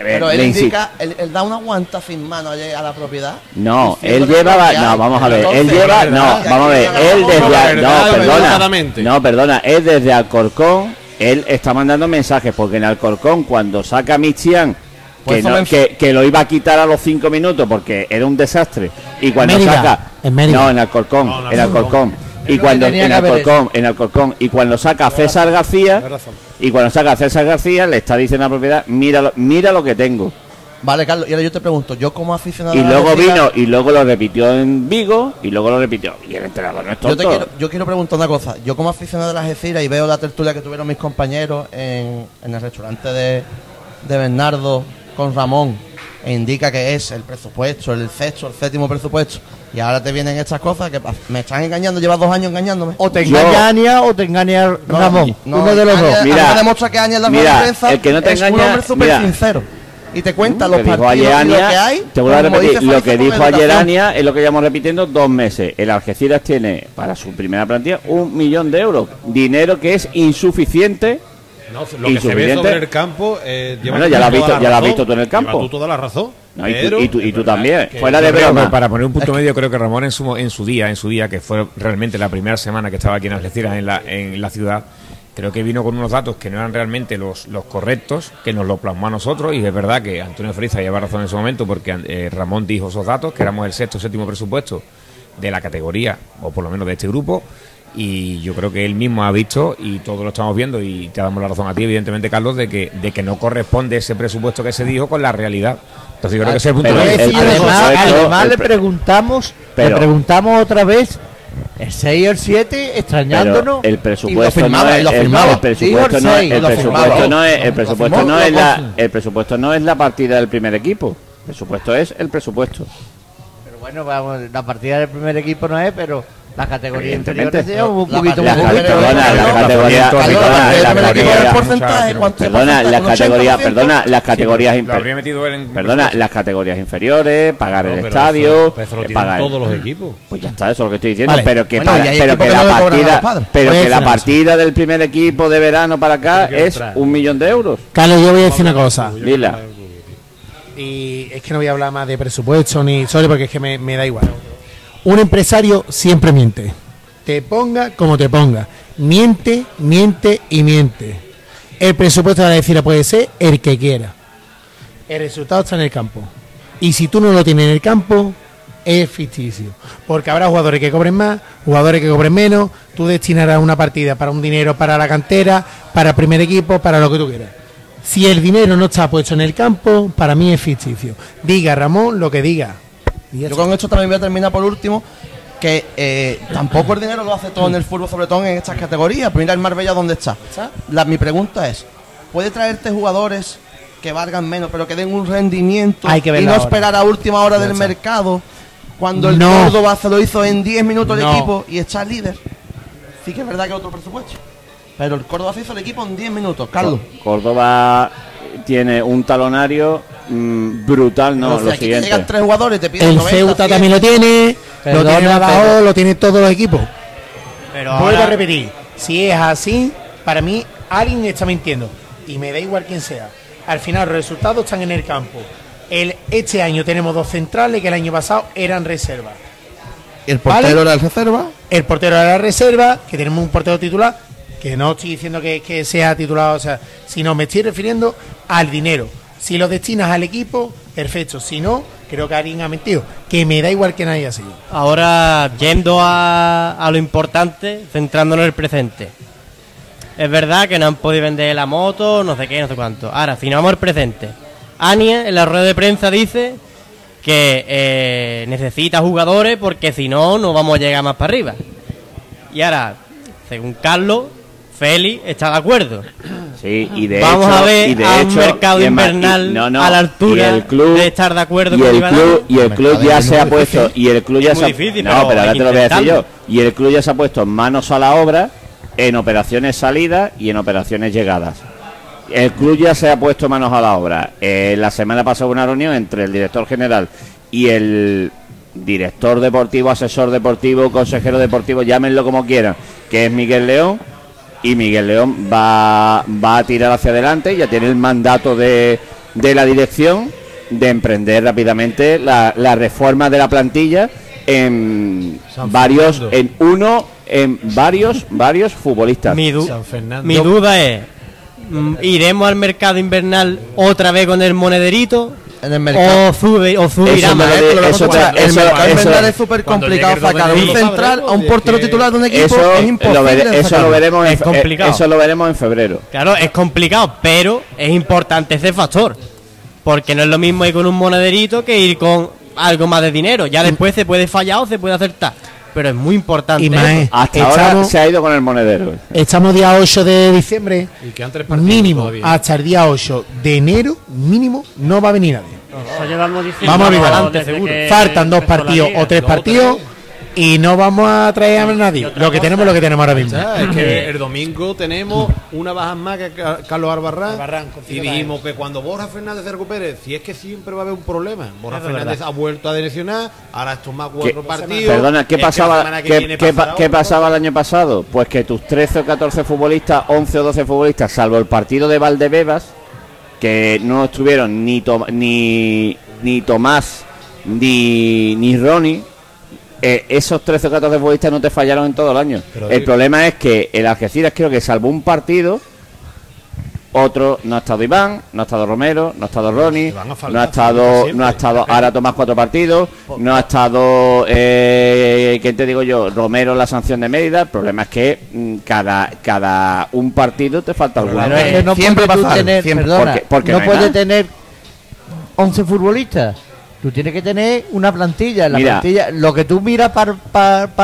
pero él indica, él, da una guanta sin mano a la propiedad. No, él lleva, no, vamos a ver, él lleva, no, vamos a ver, él desde, no, perdona, no, perdona, él desde Alcorcón él está mandando mensajes porque en Alcorcón cuando saca a Michian que, pues que, que, lo iba a quitar a los cinco minutos porque era un desastre. Y cuando saca en no en Alcorcón en Alcorcón. Y cuando en Alcorcón en Alcorcón y cuando saca a César García y cuando saca a César García le está diciendo a la propiedad mira mira lo que tengo Vale, Carlos, y ahora yo te pregunto, yo como aficionado. Y luego vino, y luego lo repitió en Vigo, y luego lo repitió. Y el entrenador no es tonto. Yo, quiero, yo quiero preguntar una cosa. Yo como aficionado de la Gecira y veo la tertulia que tuvieron mis compañeros en, en el restaurante de, de Bernardo con Ramón e indica que es el presupuesto, el sexto, el séptimo presupuesto, y ahora te vienen estas cosas que pa- me están engañando, llevas dos años engañándome. O te Yo- engaña Ania o te engaña Ramón. no, uno de los dos. Mira, demuestra que Ania la mira, el que no te es un engaña- hombre súper sincero. Y te cuenta Lo los que dijo partidos y lo que Ania, hay. te voy a repetir, dice lo que dijo ayer. Ania es lo que llevamos repitiendo dos meses. El Algeciras tiene para su primera plantilla un millón de euros. Dinero que es insuficiente. No, lo que se ve Insuficiente. sobre el campo. Eh, Bueno, ya lo has visto- la ya lo has razón. visto tú en el campo. Tú toda la razón. No, y, tú, y tú- y tú también. que- Fuera de broma. para poner un punto medio, creo que Ramón en su, en su día, en su día, que fue realmente la primera semana que estaba aquí en Algeciras, en la, en la ciudad, creo que vino con unos datos que no eran realmente los, los correctos, que nos lo plasmó a nosotros, y es verdad que Antonio Friza lleva razón en ese momento, porque eh, Ramón dijo esos datos, que éramos el sexto séptimo presupuesto de la categoría, o por lo menos de este grupo, y yo creo que él mismo ha visto, y todos lo estamos viendo, y te damos la razón a ti, evidentemente, Carlos, de que, de que no corresponde ese presupuesto que se dijo con la realidad. Entonces yo creo que ese es el punto el- además, además le pre- preguntamos, Pero- le preguntamos otra vez el 6 y el 7 extrañándonos. Pero el presupuesto no es el, firmaba. el presupuesto no es el presupuesto no es el presupuesto no es la el presupuesto no es la partida del primer equipo. El presupuesto es el presupuesto. Pero bueno, vamos, la partida del primer equipo no es, pero la categoría inferior es un poquito más perdona, las ¿Un categorías, 80%? perdona, las categorías inferiores. Perdona, las categorías inferiores, pagar el estadio, eso- eso lo eh, tienen pagar. todos los equipos. Pues ya está, eso es lo que estoy diciendo, pero que pero que la partida, pero que la partida del primer equipo de verano para acá es un millón de euros. Carlos, yo voy a decir una cosa. Dila. Y es que no voy a hablar más de presupuesto ni sorry porque es que me, me da igual. Un empresario siempre miente. Te ponga como te ponga. Miente, miente y miente. El presupuesto de la decir puede ser el que quiera. El resultado está en el campo. Y si tú no lo tienes en el campo, es ficticio. Porque habrá jugadores que cobren más, jugadores que cobren menos. Tú destinarás una partida para un dinero para la cantera, para el primer equipo, para lo que tú quieras. Si el dinero no está puesto en el campo, para mí es ficticio. Diga Ramón lo que diga. Yo con esto también voy a terminar por último que eh, tampoco el dinero lo hace todo en el fútbol, sobre todo en estas categorías. Pero mira el Marbella donde está. La- mi pregunta es, ¿puede traerte jugadores que valgan menos pero que den un rendimiento Hay que y no ahora. esperar a última hora del mercado cuando el No. Córdoba se lo hizo en 10 minutos el No. equipo y está líder? Sí que es verdad que es otro presupuesto. Pero el Córdoba se hizo el equipo en 10 minutos, Carlos. Córdoba tiene un talonario mm, brutal, no, O sea, lo aquí te llegan siguiente. tres jugadores te piden El 90, Ceuta 100. también lo tiene, lo tiene pero- lo tiene todos los equipos. Pero Vuelvo ahora, a repetir, si es así, para mí alguien está mintiendo. Y me da igual quién sea. Al final los resultados están en el campo. El, este año tenemos dos centrales que el año pasado eran reservas. El portero ¿Vale? era el reserva. El portero de la reserva, que tenemos un portero titular, que no estoy diciendo que, que sea titulado, o sea, sino me estoy refiriendo al dinero. Si lo destinas al equipo, perfecto. Si no, creo que alguien ha mentido. Que me da igual que nadie así. ahora yendo a, a lo importante, centrándonos en el presente. Es verdad que no han podido vender la moto, no sé qué, no sé cuánto. Ahora, si nos vamos al presente. Ania en la rueda de prensa dice que eh, necesita jugadores porque si no, no vamos a llegar más para arriba. Y ahora, según Carlos, Félix está de acuerdo. Sí, y de Vamos hecho, a ver y de a un hecho, mercado y y- invernal no, no, a la altura el club, de estar de acuerdo y con el club y el club ya se ha puesto difícil. y el club ya Es se muy ha difícil, no pero pero ahora te lo voy a decir yo. y el club ya se ha puesto manos a la obra en operaciones salidas y en operaciones llegadas. El club ya se ha puesto manos a la obra. Eh, la semana pasada hubo una reunión entre el director general y el director deportivo asesor deportivo consejero deportivo llámenlo como quieran que es Miguel León y Miguel León va, va a tirar hacia adelante, ya tiene el mandato de, de la dirección de emprender rápidamente la, la reforma de la plantilla en San varios, Fernando. en uno, en varios, varios futbolistas. Du- mi duda es, mm, ¿iremos al mercado invernal otra vez con el monederito? En el mercado. ¿O, sube, o Eso vamos eso escuchar. te- el eso- mercado eso- es súper complicado sacar un central, a un es portero que- titular de un equipo Eso, es lo imposible. eso lo veremos en Es fe- complicado. eso lo veremos en febrero. Claro, es complicado, pero es importante ese factor. Porque no es lo mismo ir con un monederito que ir con algo más de dinero. Ya después se puede fallar o se puede acertar. Pero es muy importante. Y más. Hasta ahora se ha ido con el monedero. Estamos día 8 de diciembre. Y quedan tres partidos Mínimo, todavía. hasta el día 8 de enero, mínimo, no va a venir nadie. Llevamos diciendo Vamos a ver, desde adelante, que seguro. Faltan dos partidos o tres partidos tres. Y no vamos a traer a nadie. Lo que cosa- tenemos es lo que tenemos ahora mismo. Es que el domingo tenemos una baja más que Ca- Carlos Albarrán. Y dijimos que cuando Borja Fernández se recupere, si es que siempre va a haber un problema. Borja es Fernández verdad. ha vuelto a lesionar, ahora estos más cuatro ¿Qué- partidos. Perdona, ¿qué que pasaba, que qué, qué pa- pasaba el año pasado? Pues que tus 13 o 14 futbolistas, 11 o 12 futbolistas, salvo el partido de Valdebebas, que no estuvieron ni, Tom- ni, ni Tomás ni, ni Ronnie, eh, esos 13 o 14 futbolistas no te fallaron en todo el año. Pero el problema es que el Algeciras creo que salvó un partido. Otro, no ha estado Iván, no ha estado Romero, no ha estado Ronnie, no ha estado, no ha estado, ahora Tomás cuatro partidos, no ha estado, eh, ¿quién te digo yo? Romero en la sanción de Mérida. El problema es que mm, cada, cada un partido te falta alguno. Pero es que no Siempre algo, tener, siempre. perdona, Porque- porque no, nada. tener 11 futbolistas. Tú tienes que tener una plantilla. La Mira. plantilla, lo que tú miras para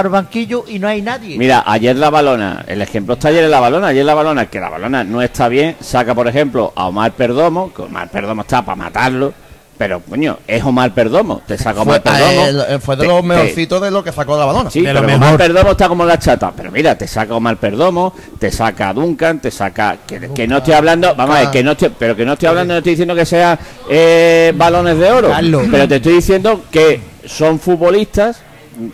el banquillo y no hay nadie. Mira, ayer la balona, el ejemplo está ayer en la balona, ayer la balona, que la balona no está bien, saca por ejemplo a Omar Perdomo, que Omar Perdomo está para matarlo, pero coño, es Omar Perdomo, te saca Omar Fue, Perdomo. eh, fue de te- los mejorcitos de lo que sacó la balona. Sí, de lo pero. Omar Perdomo está como la chata. Pero mira, te saca Omar Perdomo, te saca Duncan, te saca. Que, que no estoy hablando, vamos a ver, que no estoy, pero que no estoy hablando, no estoy diciendo que sea eh, balones de oro. Carlos. Pero te estoy diciendo que son futbolistas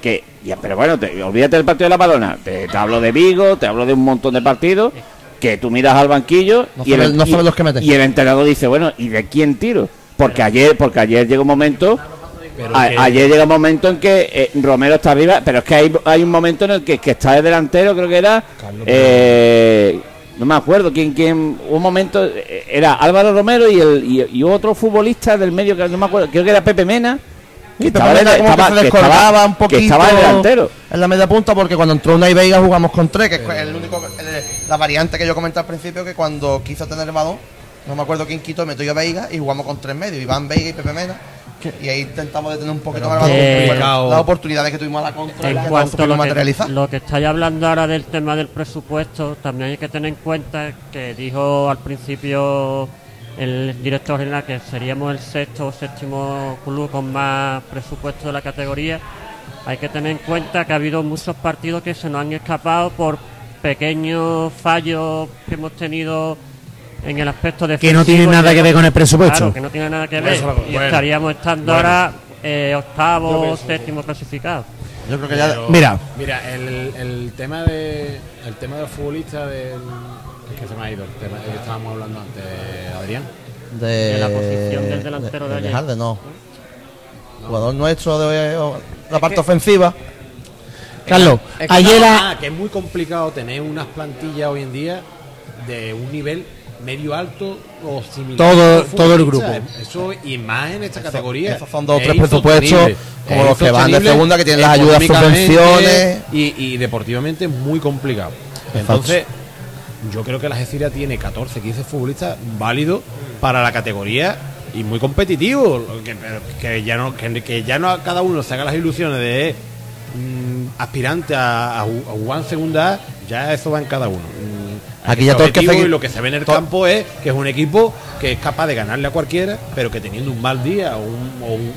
que. Ya, pero bueno, te, olvídate del partido de la balona. Te, te hablo de Vigo, te hablo de un montón de partidos. Que tú miras al banquillo No y, sabe- el, no y- los que mete. y el entrenador dice, bueno, ¿y de quién tiro? Porque ayer, porque ayer llega un momento Pero a- que- ayer llega un momento en que eh, Romero está arriba, pero es que hay, hay un momento en el que, que está de delantero, creo que era. Eh, no me acuerdo quién, quién. Un momento. eh, Era Álvaro Romero y, el, y, y otro futbolista del medio, que no me acuerdo, creo que era Pepe Mena. Que Y estaba, Mena como estaba- que se que estaba- descolgaba un que poquito estaba de delantero. en la media punta porque cuando entró una Veiga jugamos con tres, que es el único, el- la variante que yo comenté al principio que cuando quiso tener el balón, no me acuerdo quién quitó, metió yo a Veiga y jugamos con tres medios, Iván Veiga y Pepe Mena. Y ahí intentamos detener un poquito más eh, bueno, las oportunidades que tuvimos a la contra En cuanto lo que, lo que estáis hablando ahora del tema del presupuesto, también hay que tener en cuenta que dijo al principio el director general que seríamos el sexto o séptimo club con más presupuesto de la categoría. Hay que tener en cuenta que ha habido muchos partidos que se nos han escapado por pequeños fallos que hemos tenido en el aspecto de Que no tiene nada que ver con el presupuesto. Claro, que no tiene nada que ver. Eso, y bueno, estaríamos estando bueno. ahora eh, octavo, séptimo clasificado. Yo creo que ya. Pero, Mira. Mira, el, el tema de el tema del futbolista del es que se me ha ido el tema que estábamos hablando antes, Adrián. De, De la posición del delantero de ayer. Harden, no. Jugador nuestro de la parte ofensiva. Carlos, Es que, ayer no, la- ah, que es muy complicado tener unas plantillas hoy en día de un nivel medio alto o similar. Todo- todo el grupo. Eso y más en esta categoría. esos son dos o Es tres presupuestos, como los que van de segunda, que tienen las ayudas, subvenciones. Y, y deportivamente es muy complicado. Entonces, yo creo que la Algeciras tiene 14, 15 futbolistas válidos para la categoría y muy competitivos. Que, ya no que, que ya no a cada uno se haga las ilusiones de mm, aspirante a, a a jugar en segunda A, ya eso va en cada uno. Aquí ya todo el que y lo que se ve en el to- campo es que es un equipo que es capaz de ganarle a cualquiera, pero que teniendo un mal día o, un- o un-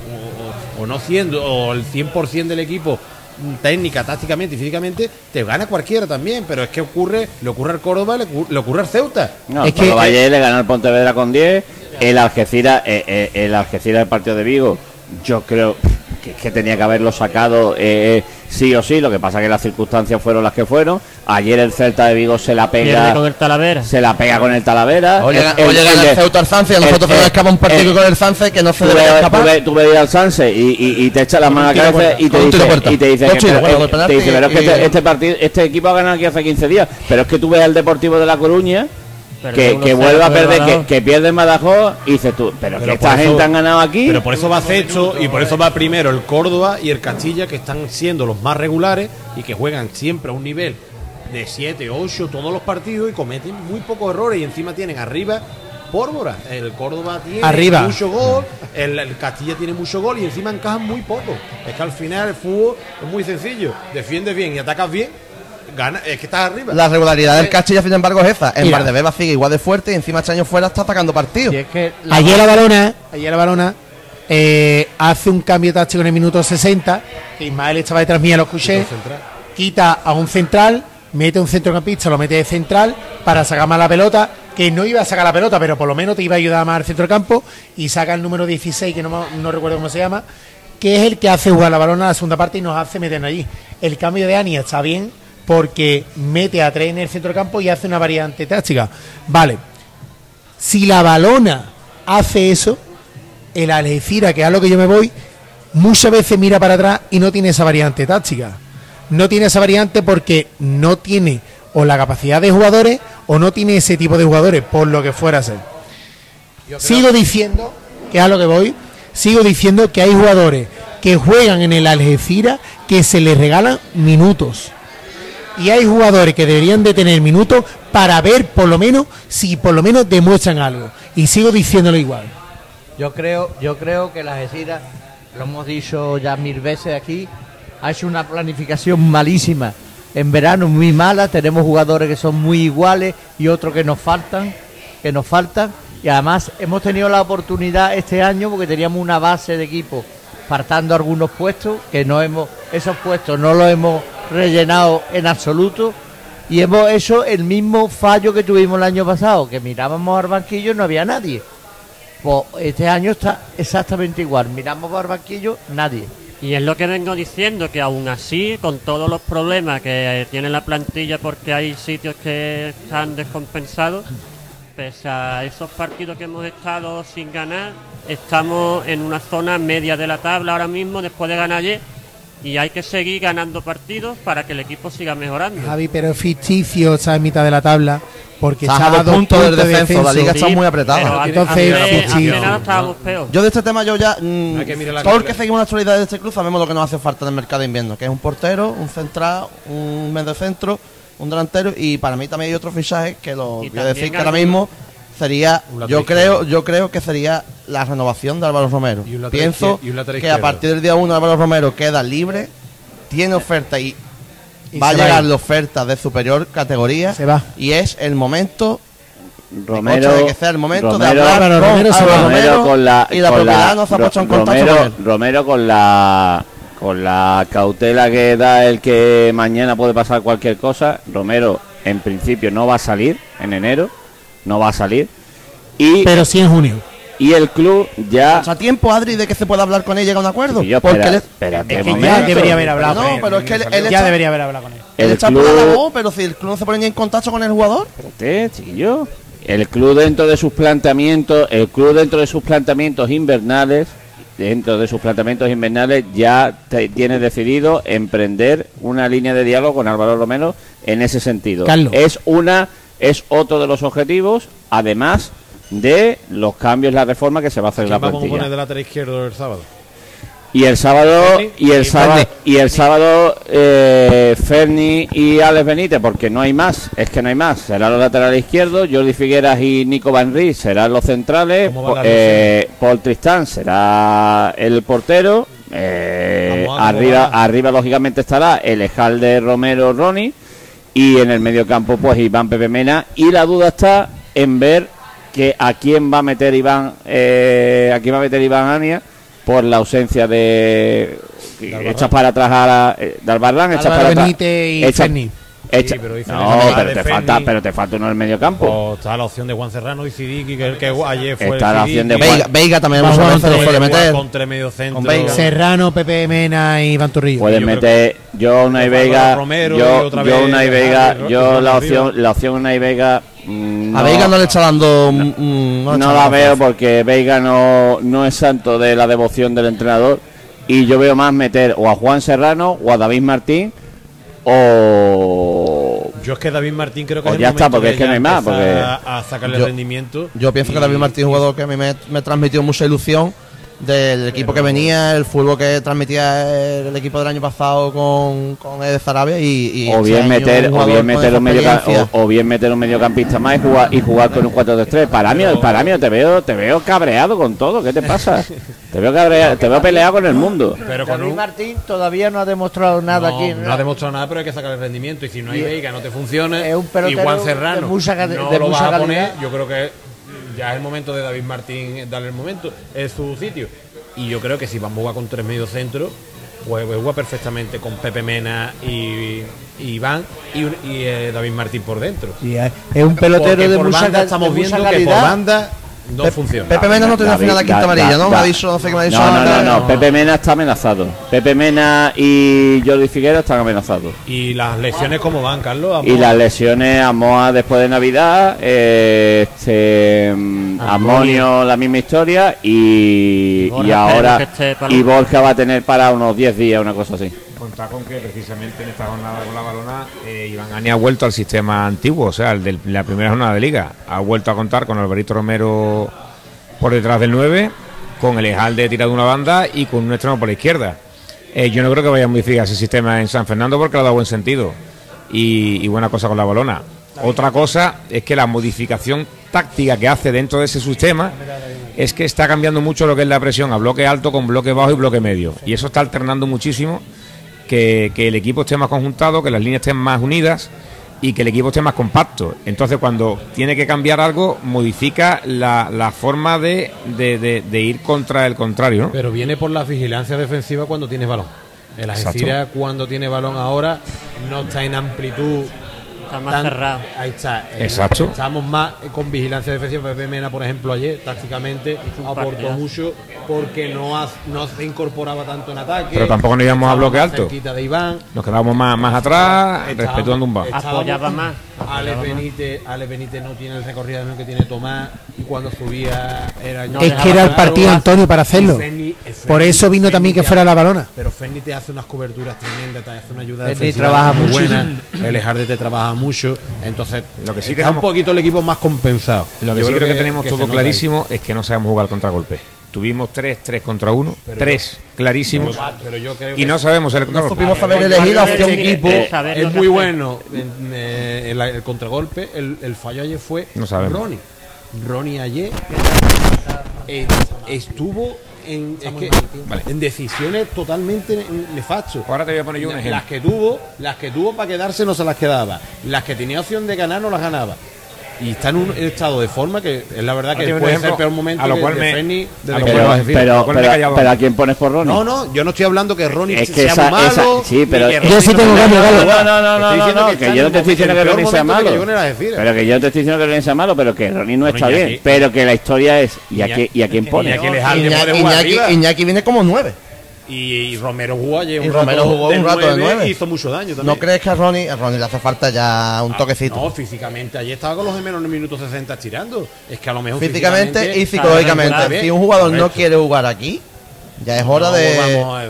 o- o- o no siendo o el 100% del equipo mm, técnica, tácticamente y físicamente, te gana cualquiera también, pero es que ocurre, le ocurre al Córdoba, le, ocurre- le ocurre al Ceuta. No, Es que- ayer le ganó el Pontevedra con 10, el Algeciras, eh, eh, el Algeciras del partido de Vigo, yo creo que, que tenía que haberlo sacado eh, sí o sí, lo que pasa que las circunstancias fueron las que fueron. Ayer el Celta de Vigo se la Pierde pega con el Talavera. se la pega con el Talavera. Oye, El- oye, el- el Ceuta al Sanse, a nosotros nos escapa un partido el- con el Sanse que no se debe tú escapar. tú al Sanse y, y- y te echa la mano a la cabeza y te dice, y te dice que, bueno, te dice, pero es que y- este, este partido, este equipo ha ganado aquí hace 15 días, pero es que tú ves al Deportivo de La Coruña que, 1-0 que vuelve a perder, que, que pierde en Badajoz y dices tú, pero, Pero que esta eso- gente han ganado aquí. Pero por eso va sexto y por eso va primero el Córdoba y el Castilla, que están siendo los más regulares y que juegan siempre a un nivel de 7, 8 todos los partidos y cometen muy pocos errores y encima tienen arriba pólvora. El Córdoba tiene Arriba. mucho gol, el, el Castilla tiene mucho gol y encima encajan muy poco. Es que al final el fútbol es muy sencillo. Defiendes bien y atacas bien, gana, es que estás arriba. La regularidad del Castilla, sin embargo, es esa. En Mira. Valdebeba sigue igual de fuerte y encima este año fuera está atacando partidos. Y es que la- Ayer la balona, ayer la balona eh, hace un cambio táctico en el minuto 60. Que Ismael estaba detrás mía, lo escuché. Quita a un central, mete a un centrocampista, lo mete de central para sacar más la pelota. Que no iba a sacar la pelota, pero por lo menos te iba a ayudar más al centro del campo. Y saca el número 16, que no, no recuerdo cómo se llama, que es el que hace jugar la balona a la segunda parte y nos hace meternos allí. El cambio de Ania está bien porque mete a tres en el centro del campo y hace una variante táctica. Vale, si la balona hace eso, el Algeciras, que es a lo que yo me voy, muchas veces mira para atrás y no tiene esa variante táctica. No tiene esa variante porque no tiene o la capacidad de jugadores o no tiene ese tipo de jugadores, por lo que fuera a ser. Sigo diciendo, que es a lo que voy, sigo diciendo que hay jugadores que juegan en el Algeciras que se les regalan minutos. Y hay jugadores que deberían de tener minutos para ver por lo menos si por lo menos demuestran algo. Y sigo diciéndolo igual. Yo creo, yo creo que la Algeciras, lo hemos dicho ya mil veces aquí, ha hecho una planificación malísima. En verano muy mala, tenemos jugadores que son muy iguales y otros que nos faltan, que nos faltan. Y además hemos tenido la oportunidad este año porque teníamos una base de equipo faltando algunos puestos, que no hemos, esos puestos no los hemos rellenado en absoluto. Y hemos hecho el mismo fallo que tuvimos el año pasado, que mirábamos al banquillo y no había nadie. Pues este año está exactamente igual. Miramos el banquillo, nadie. Y es lo que vengo diciendo, que aún así, con todos los problemas que tiene la plantilla porque hay sitios que están descompensados, pese a esos partidos que hemos estado sin ganar, estamos en una zona media de la tabla ahora mismo después de ganar ayer y hay que seguir ganando partidos para que el equipo siga mejorando. Javi, pero es ficticio, está en mitad de la tabla, porque Está a dos puntos del de descenso, la liga está muy apretada. Entonces, hace- hace sí. nada estábamos peor. Yo de este tema yo ya mm, Hay que mirar la todo el carga. que seguimos la actualidad de este club sabemos lo que nos hace falta en el mercado de invierno, que es un portero, un central, un medio centro, un delantero y para mí también hay otro fichaje que lo Y voy a decir que ahora mismo sería yo creo yo creo que sería la renovación de Álvaro Romero. Y un lateral Pienso que a partir del día 1 Álvaro Romero queda libre, tiene oferta y, Y va a va llegar la oferta de superior categoría Se va. y es el momento Romero, de que sea el momento Romero, de hablar Álvaro con Romero se va. Romero Romero con la y la con propiedad no se ha puesto en contacto Romero, con él. Romero con la con la cautela que da el que mañana puede pasar cualquier cosa. Romero en principio no va a salir en enero, no va a salir y Pero sí en junio. Y el club ya sea, tiempo, Adri, de que se pueda hablar con él y llegar a un acuerdo. Sí, yo, Porque espera, él, espérate Es un que momento. ya debería haber hablado no, con él. pero es que él, él ya está, debería haber hablado con él. él El está club- por la labor, pero si el club no se pone ni en contacto con el jugador. Espérate, chiquillo. El club dentro de sus planteamientos, el club dentro de sus planteamientos invernales, dentro de sus planteamientos invernales ya te- tiene decidido emprender una línea de diálogo con Álvaro Romero en ese sentido. Carlos. Es una es otro de los objetivos, además de los cambios, la reforma que se va a hacer en ¿Quién la vamos a plantilla. poner de lateral izquierdo el sábado? Y el sábado y el sábado y el sábado eh, Ferni y Alex Benítez porque no hay más, es que no hay más. Serán los laterales izquierdos, Jordi Figueras y Nico Van Ries serán los centrales, ¿Cómo van Po- las eh, Paul Tristán será el portero, eh, Vamos a- vamos arriba a- arriba lógicamente estará el Ejalde Romero Ronnie y en el medio campo pues Iván Pepe Mena y la duda está en ver que a quién va a meter Iván eh, a quién va a meter Iván Ania por la ausencia de echas para atrás a la, eh, de Albarrán, echas para atrás Benítez y echa- Ferni. echa- Sí, pero dice no, pero te falta pero te falta uno en el medio campo O está la opción de Juan Serrano y Sidiki, que es el que ayer fue Está el la opción de Veiga, Juan- Veiga también Vamos a Puede meter. Contra medio centro. Con Veiga. Serrano, Pepe Mena y Banturrillo. Puedes Yo meter yo una y Vega, Romero yo, y otra yo vez una y a- Vega, a- yo la opción, la opción una y Vega mm, A Veiga no le está dando. no la veo porque Veiga no, no es santo de la devoción del entrenador y yo veo más meter o a Juan Serrano o a David Martín o Yo es que David Martín creo que Pues es el ya está, porque es que no hay más, empieza A, a sacarle Yo- rendimiento. Yo pienso que David Martín es un jugador que a mí me, me transmitió mucha ilusión del equipo que venía, el fútbol que transmitía el, equipo del año pasado con, con el de Zarabia y, y o este bien meter un o bien meter un medio o, o bien meter un mediocampista más y jugar y jugar con un 4-3-3 para mí para mí te veo te veo cabreado con todo ¿qué te pasa? te veo cabreado te veo peleado con el mundo Pero con David un, Martín todavía no ha demostrado nada no, aquí. no ha demostrado nada, pero hay que sacar el rendimiento. Y si no hay Y- Veiga, no te funciona. es un pelotero y Juan de Serrano mucha cali- no de lo vas mucha a poner. Yo creo que ya es el momento de David Martín darle el momento. Es su sitio. Y yo creo que si vamos a jugar con tres medios centros, pues juega perfectamente con Pepe Mena y, y Iván y, eh, David Martín por dentro. Sí, es un pelotero de por mucha, banda estamos de mucha viendo que por banda no Pe- funciona. Pepe Mena no tiene al final la quinta amarilla, ¿no? Me dicho, no sé qué me ha dicho. no, no, no, no, Pepe Mena está amenazado. Pepe Mena y Jordi Figueroa están amenazados. Y las lesiones, ¿cómo van, Carlos? Y las lesiones a Moa después de Navidad, eh, este, mm, Amonio la misma historia y, Borja y ahora y Borja va a tener para unos 10 días, una cosa así. Contar con que precisamente en esta jornada con la balona eh, Iván Ani ha vuelto al sistema antiguo, o sea, el de la primera jornada de liga. Ha vuelto a contar con Alvarito Romero por detrás del 9, con el Ejalde tirado de una banda y con un extremo por la izquierda. Eh, yo no creo que vaya a modificar ese sistema en San Fernando porque le ha dado buen sentido y, y buena cosa con la balona. Otra cosa es que la modificación táctica que hace dentro de ese sistema es que está cambiando mucho lo que es la presión a bloque alto con bloque bajo y bloque medio. Y eso está alternando muchísimo que, que el equipo esté más conjuntado, que las líneas estén más unidas y que el equipo esté más compacto. Entonces, cuando tiene que cambiar algo, modifica la, la forma de, de- de- de ir contra el contrario. ¿no? Pero viene por la vigilancia defensiva cuando tienes balón. El. Algeciras cuando tiene balón ahora no está en amplitud. Está más tan- cerrado. Ahí está. Eh, Exacto. Estamos más con vigilancia defensiva. Pepe Mena, por ejemplo, ayer tácticamente aportó mucho porque no, ha- no se incorporaba tanto en ataque. Pero tampoco nos íbamos a bloque alto. de Iván. Nos quedábamos más, más atrás, Estábamos- respetuando un bajo. Apoyaba más, Ale. Benítez, Ale Benítez no tiene el recorrido que tiene Tomás y cuando subía era No es que era el partido, hace- Antonio, para hacerlo. Por eso vino también que fuera la balona. Pero Ferni te hace unas coberturas tremendas, te hace una ayuda Ferni defensiva trabaja muy mucho. buena. El te trabaja mucho. Entonces, Lo que sí está queremos- un poquito el equipo más compensado. Lo que Yo sí creo que, tenemos todo ahí. clarísimo es que no sabemos jugar contra golpe. Tuvimos tres, tres contra uno, Pero tres clarísimos, Pero yo creo y que no sabemos el No contragolpe. supimos saber elegir yo opción creo que- equipo. es muy bueno en, eh, el, el contragolpe. El, el fallo ayer fue No sabemos. Ronnie. Ronnie ayer eh, estuvo en, es que- Vale. en decisiones totalmente nefastas. Ahora te voy a poner yo un Las ejemplo. que tuvo, las que tuvo para quedarse no se las quedaba. Las que tenía opción de ganar no las ganaba. Y está en un estado de forma que es la verdad que puede ser el peor momento a lo cual de que cual- Pero, pero, ¿a quién pones por Ronnie? No, no, yo no estoy hablando que Ronnie Es que sea esa- muy malo. esa- sí, pero- que Yo sí no tengo. Galo. No, no, no, no, no, diciendo no, que que yo no te estoy diciendo que Ronnie sea que malo. Pero que yo te estoy diciendo que Ronnie sea malo, pero que Ronnie no está bien. Pero que la historia es, ¿y a, quién pone? Iñaki Lejalde puede Iñaki, jugar Iñaki- arriba. Iñaki viene como nueve. Y, Romero jugó ayer un Y Romero rato jugó de un rato de nueve nueve. y hizo mucho daño también. ¿No crees que a Ronnie, a Ronnie le hace falta ya un Ah, toquecito? No, físicamente. Ayer estaba con los gemelos en el minuto 60 tirando. Es que a lo mejor físicamente y psicológicamente. Si un jugador no quiere jugar aquí, ya es hora No, de. vamos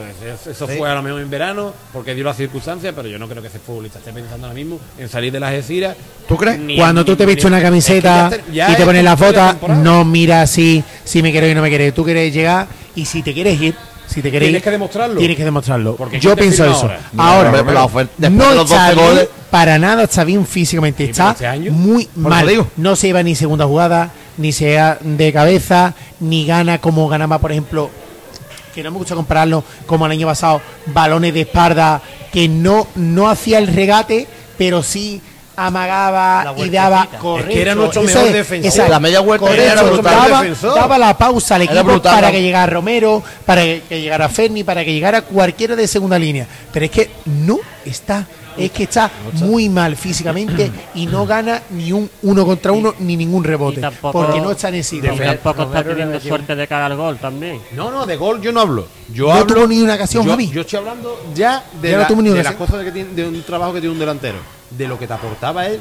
eso- Sí. fue a lo mejor en verano, porque dio las circunstancias, pero yo no creo que ese futbolista esté pensando ahora mismo en salir de las Algeciras. ¿Tú crees? Ni- Cuando tú te vistes una es que camiseta ya te- ya y te es pones la foto, no miras si, si me quiero ir o no me quiero ir. Tú quieres llegar y si te quieres ir, si te quieres Tienes que demostrarlo. Tienes que demostrarlo. Porque Yo ¿quién te pienso eso. ahora? Ahora, la oferta- no de los está 12 bien, goles- para nada está bien físicamente. Está este muy mal. No se iba ni segunda jugada, ni sea de cabeza, ni gana como ganaba, por ejemplo, que no me gusta compararlo como el año pasado, balones de espalda, que no, no hacía el regate, pero sí amagaba y daba correcto. Es que era nuestro mejor es- defensor. La media vuelta correcto, era brutal. Daba, defensor. daba la pausa al equipo brutal, para ¿no? que llegara Romero, para que, llegara Ferni, para que llegara cualquiera de segunda línea. Pero es que no está, es que está muy mal físicamente y no gana ni un uno contra uno ni ningún rebote. Tampoco- porque no está en ese tampoco está teniendo suerte de cara al gol también. No, no, de gol yo no hablo. Yo No hablo. tuvo ni una ocasión, yo, Javi. yo estoy hablando ya de, Ya no la- tuvo ni una de las cosas que tiene, de un trabajo que tiene un delantero. De lo que te aportaba él,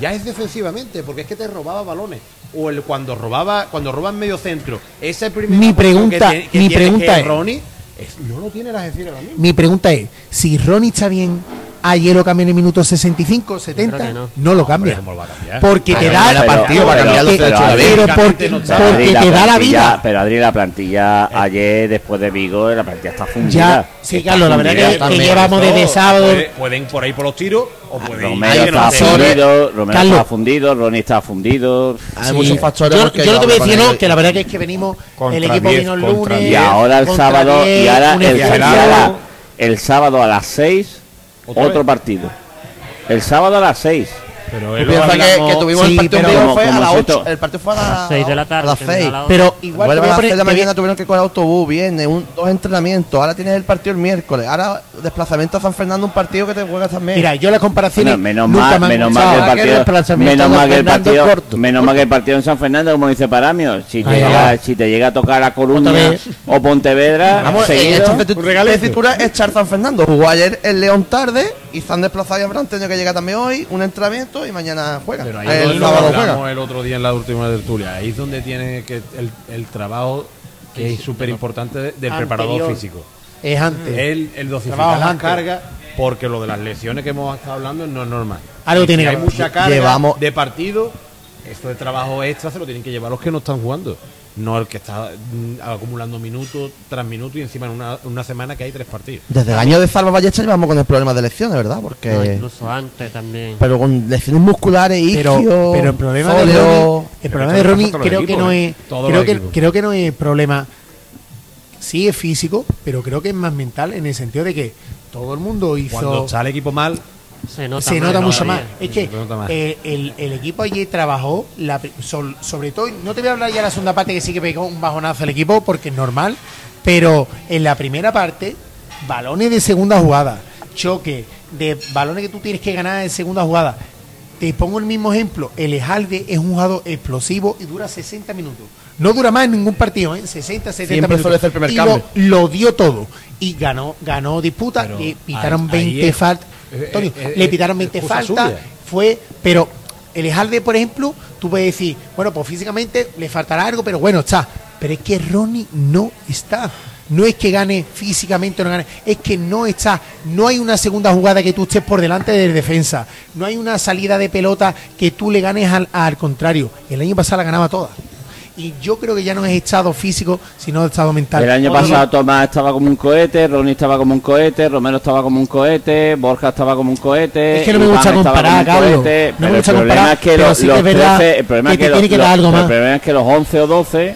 ya es defensivamente, porque es que te robaba balones. O el cuando robaba, cuando roba en medio centro, ese primer Mi pregunta- que tiene- que mi pregunta que es- Ronnie es- no lo tiene ahora mismo. Mi pregunta es, si Ronnie está bien, ayer lo cambió en el minuto 65, 70, creo que no. no lo cambia. ¿Cómo lo va a? Porque te da era partido para cambiar los porque- derechos de la pero vida. porque, No la te da la vida. Pero Adri, la plantilla ayer, después de Vigo, la plantilla está fundida. Ya, sí, Carlos, la verdad que, que llevamos desde sábado. Puede- pueden por ahí por los tiros o pueden ir Romero está fundido, Romero Carlos. está fundido, Ronnie está fundido. Hay Sí. muchos factores. Yo, porque yo lo que voy a decir, no, que la verdad que es que venimos, Contra el equipo 10, vino el contra lunes. Y ahora el contra sábado, 10, y ahora un el, ahora el sábado a las 6, ¿Otra otro vez? partido. El sábado a las 6. Pero él piensas que, hablamos- que tuvimos Sí, el partido pero en Vigo como- fue a como las si 8. to- El partido fue a, A las las 6 de la tarde. A las termina 6. la hora. Pero igual te a a las poner- 6 de la te a- mañana tuvieron que coger autobús, viene, un, dos entrenamientos. Ahora tienes el partido el miércoles. Ahora desplazamiento a San Fernando, un partido que te juegas también. Mira, yo las comparaciones. Bueno, menos nunca mal, me menos mal que el que partido, menos de mal que el partido, corto. menos mal que el partido en San Fernando, como dice Paramio, si Ahí llega, si te llega a tocar a Coruña o Pontevedra, Vamos, en seguido, esta tesitura es Char San Fernando. Jugó ayer el León tarde y se han desplazado y habrán tenido que llegar también hoy. Un entrenamiento y mañana juega. Pero ahí el es donde sábado juega. el otro día en la última tertulia. Ahí es donde tiene que el, el trabajo que es súper importante del Anterior. preparador físico. Es antes. El, el dosificar antes. cargas, porque lo de las lesiones que hemos estado hablando no es normal. Algo tiene que hay mucha carga Llevamos- de partido, esto de trabajo extra se lo tienen que llevar los que no están jugando. No el que está mm, acumulando minutos tras minutos y encima en una, una semana que hay tres partidos. Desde el año de Salva Ballesta llevamos con el problema de lesiones, ¿verdad? Porque. No, incluso antes también. pero con lesiones musculares, pero, isquio, pero el problema de Ronnie, el problema de creo que no ¿eh? es creo que, creo que no es problema sí es físico pero creo que es más mental en el sentido de que todo el mundo Cuando hizo está el equipo mal, se nota, se más nota mucho más es que más. eh, el, el equipo allí trabajó la pri- sol- sobre todo no te voy a hablar ya de la segunda parte que sí que pegó un bajonazo el equipo porque es normal pero en la primera parte balones de segunda jugada choque de balones que tú tienes que ganar en segunda jugada te pongo el mismo ejemplo. El Ejalde es un jugador explosivo y dura 60 minutos. No dura más en ningún partido, ¿eh? 60, 70 Siempre minutos. suele ser el primer y cambio. Lo, lo dio todo. Y ganó ganó disputa. Pero Le pitaron ahí- ahí 20 es- faltas. Eh, Antonio, eh, le eh, pitaron es 20 cosa faltas. Fue, pero el Ejalde, por ejemplo, tú puedes decir, bueno, pues físicamente le faltará algo, pero bueno, está. Pero es que Ronnie no está. No es que gane físicamente o no gane, es que no está. No hay una segunda jugada que tú estés por delante del defensa. No hay una salida de pelota que tú le ganes al, al contrario. El año pasado la ganaba toda. Y yo creo que ya no es estado físico, sino estado mental. el año pasado Tomás estaba como un cohete, Ronnie estaba como un cohete, Romero estaba como un cohete, Borja estaba como un cohete. Es que no me gusta comparar, Carlos. cohete, No me gusta el problema comparar, es que pero los, sí que los es verdad 13 el problema que es te que tiene los- que dar los- el más. problema es que los 11 o 12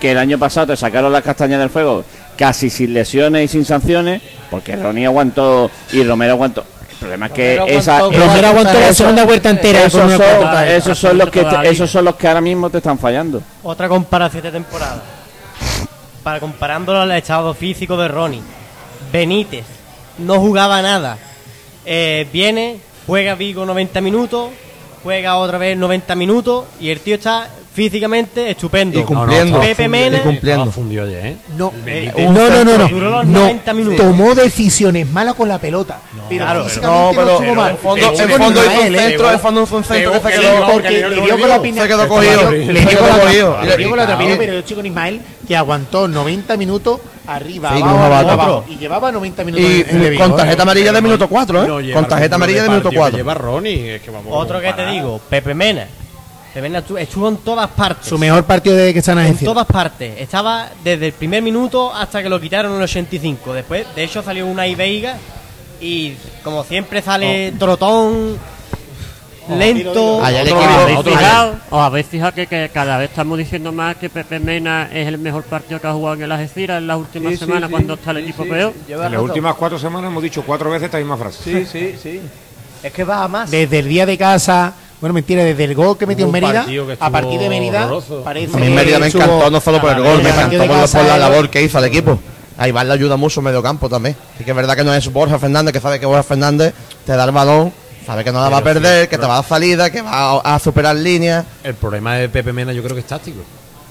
que el año pasado te sacaron las castañas del fuego casi sin lesiones y sin sanciones, porque Ronnie aguantó y Romero aguantó. El problema es que Romero esa, aguantó- Romero aguantó la segunda vuelta entera Esos son, esos son los que te- esos son los que ahora mismo te están fallando. Otra comparación de temporada. Para comparándolo al estado físico de Ronnie. Benítez no jugaba nada. Eh, viene, juega Vigo 90 minutos, juega otra vez 90 minutos y el tío está físicamente estupendo. Y cumpliendo. Pepe Mena Y cumpliendo. Ayer, ¿eh? No, eh, no, no, no, no. Duró los No, 90 minutos. Tomó decisiones malas con la pelota. pero claro, físicamente No, pero mal. fondo, chico, fondo hizo un ¿eh? centro, en fondo fue un centro que se que quedó, porque le dio con la se quedó cogido. Le Se dio quedó con la cogido. le dio con la otra Claro. opinión, pero yo chico Ismael que aguantó 90 minutos arriba, Sí, abajo, como abajo, abajo. abajo, y llevaba 90 minutos Y en- en el con tarjeta amarilla de minuto 4, No ¿eh? lleva Con tarjeta el amarilla de minuto que 4. Lleva Ronnie, es que vamos a Otro que te digo, Pepe Mena. Estuvo en todas partes. Su mejor partido desde que está en En agencia. todas partes. Estaba desde el primer minuto hasta que lo quitaron en el 85. Después, de hecho, salió una Veiga y como siempre sale trotón, lento. Allá el ¿Os habéis fijado, os habéis fijado que, que cada vez estamos diciendo más que Pepe Mena es el mejor partido que ha jugado en el Algeciras en las últimas semanas cuando está el equipo peor? En las últimas cuatro semanas hemos dicho cuatro veces esta misma frase. Sí, sí, sí. Es que va a más. Desde el día de casa, bueno, mentira, desde el gol que metió en Mérida, a partir de Mérida, horroroso. parece A mí Mérida me encantó, no solo por el gol, me encantó por, casa por la labor que hizo al equipo. A Iván le ayuda mucho medio campo también. Así que es verdad que no es Borja Fernández, que sabe que Borja Fernández te da el balón, sabe que no la va a perder, que te va a dar salida, que va a, a superar líneas. El problema de Pepe Mena yo creo que es táctico,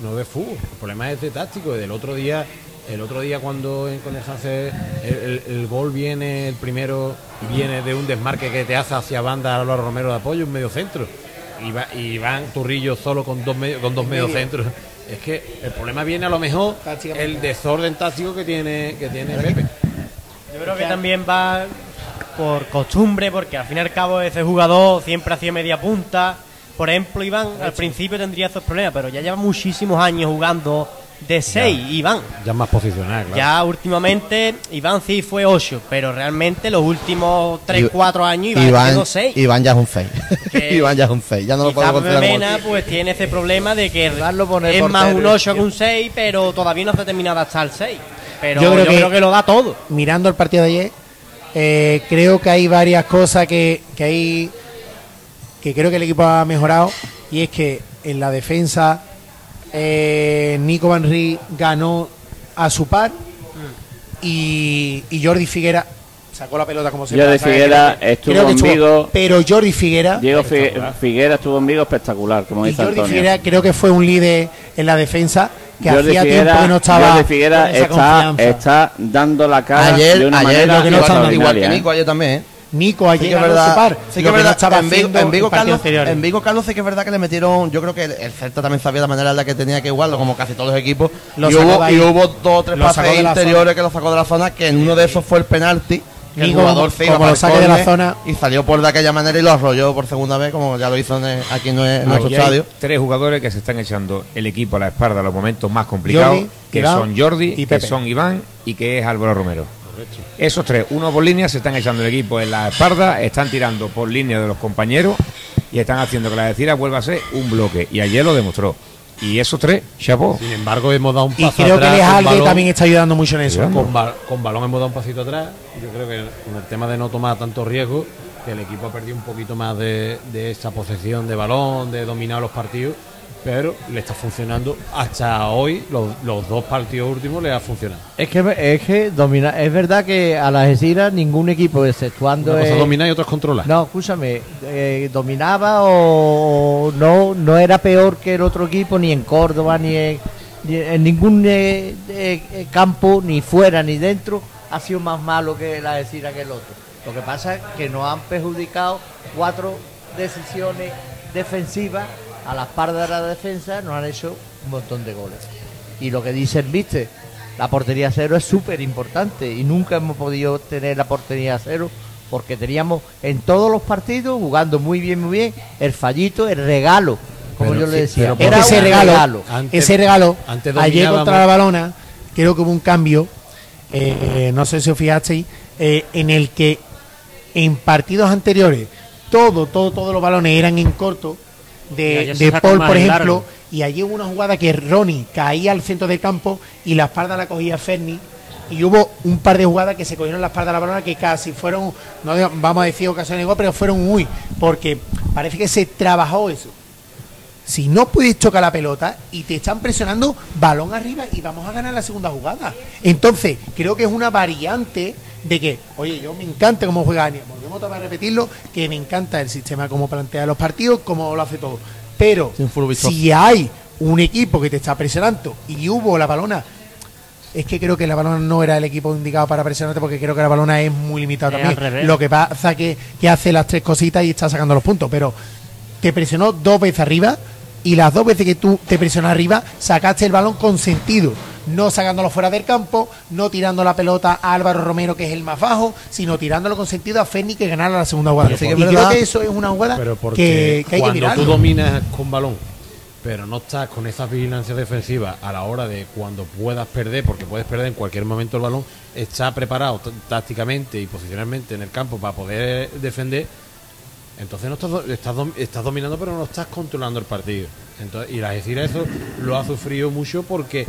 no de fútbol. El problema es de táctico. Del otro día, el otro día cuando en- con el Sanse el, el- el gol viene, el primero viene de un desmarque que te hace hacia banda a Álvaro Romero de apoyo, un medio centro. Y, va, y van Turrillo solo con dos medio, con dos medio centros. Es que el problema viene a lo mejor el desorden táctico que tiene que tiene Pepe. Yo creo que también va por costumbre, porque al fin y al cabo ese jugador siempre hacía media punta. Por ejemplo, Iván al principio tendría esos problemas, pero ya lleva muchísimos años jugando de 6, Iván. Ya más posicional, claro. Ya últimamente, Iván sí fue 8, pero realmente los últimos 3, I- 4 años Iván, Iván, quedó 6. Iván ya es un fake. Que- Iván ya es un fake. Ya no lo podemos considerar como- Mena pues tiene ese problema de que Iván lo pone es más un 8 que un 6, pero todavía no se ha terminado hasta el 6. Pero Yo yo creo creo, que- que, lo da todo. mirando el partido de ayer, eh, creo que hay varias cosas que, que hay que creo que el equipo ha mejorado y es que en la defensa eh, Nico Van Rie ganó a su par y, y Jordi Figuera sacó la pelota como se Jordi Figuera estuvo en Vigo. pero Jordi Figuera Diego Fi- Figuera estuvo en Vigo espectacular, como y dice Jordi Antonio. Figuera creo que fue un líder en la defensa que Jordi hacía Figuera, tiempo que no estaba Jordi Figuera con esa está, dando la cara Ayer, de una ayer manera lo que no estaba igual que ¿eh? Nico ayer también, ¿eh? Nico Sí ayer que es ganó verdad, par sí que lo que no verdad. estaba en, Vigo, en Vigo Carlos, en Vigo Carlos sí que es verdad que le metieron, yo creo que el, el Celta también sabía la manera en la que tenía que igualarlo, como casi todos los equipos. Lo y, hubo, ahí. y hubo dos o tres pases interiores que lo sacó de la zona, que en uno de esos fue el penalti. que el Nico, jugador se iba como lo saque de la zona- y salió por de aquella manera y lo arrolló por segunda vez, como ya lo hizo en el- aquí en nue- en nuestro estadio. tres jugadores que se están echando el equipo a la espalda en los momentos más complicados, Jordi, que Iván son Jordi, y que Pepe. son Iván y que es Álvaro Romero. Esos tres, uno por línea, se están echando el equipo en la espalda, están tirando por línea de los compañeros y están haciendo que la decira vuelva a ser un bloque. Y ayer lo demostró. Y esos tres, chapó. Sin embargo, hemos dado un Y paso creo que atrás. con Lejalde balón. también está ayudando mucho en eso. Con, ba- con balón hemos dado un pasito atrás. Yo creo que con el tema de no tomar tanto riesgo, que el equipo ha perdido un poquito más de, de esa posesión de balón, de dominar los partidos, pero le está funcionando hasta hoy, los, los dos partidos últimos le ha funcionado. Es que, es que domina, es verdad que a las Algeciras ningún equipo, exceptuando. Una cosa el- es y otra es controlar. No, escúchame, eh, dominaba o no, no era peor que el otro equipo, ni en Córdoba, ni en, ni en ningún eh, eh, eh, campo, ni fuera ni dentro, ha sido más malo que la Algeciras que el otro. Lo que pasa es que nos han perjudicado cuatro decisiones defensivas a la espalda de la defensa, nos han hecho un montón de goles. Y lo que dicen, viste, la portería cero es súper importante y nunca hemos podido tener la portería cero porque teníamos en todos los partidos jugando muy bien, muy bien, el fallito, el regalo, como Pero yo le decía. pero Era ese un regalo, ese regalo, antes ayer contra la balona, creo que hubo un cambio, eh, no sé si os fijasteis, eh, en el que en partidos anteriores todo, todo, todos los balones eran en corto de, Paul, por ejemplo, largo. y allí hubo una jugada que Ronnie caía al centro del campo y la espalda la cogía Ferni. Y hubo un par de jugadas que se cogieron la espalda de la balona que casi fueron, no vamos a decir ocasiones igual, pero fueron muy, porque parece que se trabajó eso. Si no puedes chocar la pelota y te están presionando, balón arriba y vamos a ganar la segunda jugada. Entonces, creo que es una variante de que, oye, yo me encanta cómo juega Ania, volvemos otra vez a repetirlo, que me encanta el sistema, cómo plantea los partidos, cómo lo hace todo. Pero si hay un equipo que te está presionando y hubo la balona, es que creo que la balona no era el equipo indicado para presionarte porque creo que la balona es muy limitada también. Lo que pasa que, que hace las tres cositas y está sacando los puntos, pero te presionó dos veces arriba y las dos veces que tú te presionas arriba sacaste el balón con sentido, no sacándolo fuera del campo, no tirando la pelota a Álvaro Romero que es el más bajo, sino tirándolo con sentido a Feni que ganara la segunda jugada. Que y creo que eso es una jugada Pero porque que, que hay que cuando tú dominas con balón, pero no estás con esa vigilancia defensiva a la hora de cuando puedas perder, porque puedes perder en cualquier momento el balón, está preparado tácticamente y posicionalmente en el campo para poder defender. Entonces no estás, estás, estás dominando, pero no estás controlando el partido. Entonces, y la decir eso lo ha sufrido mucho porque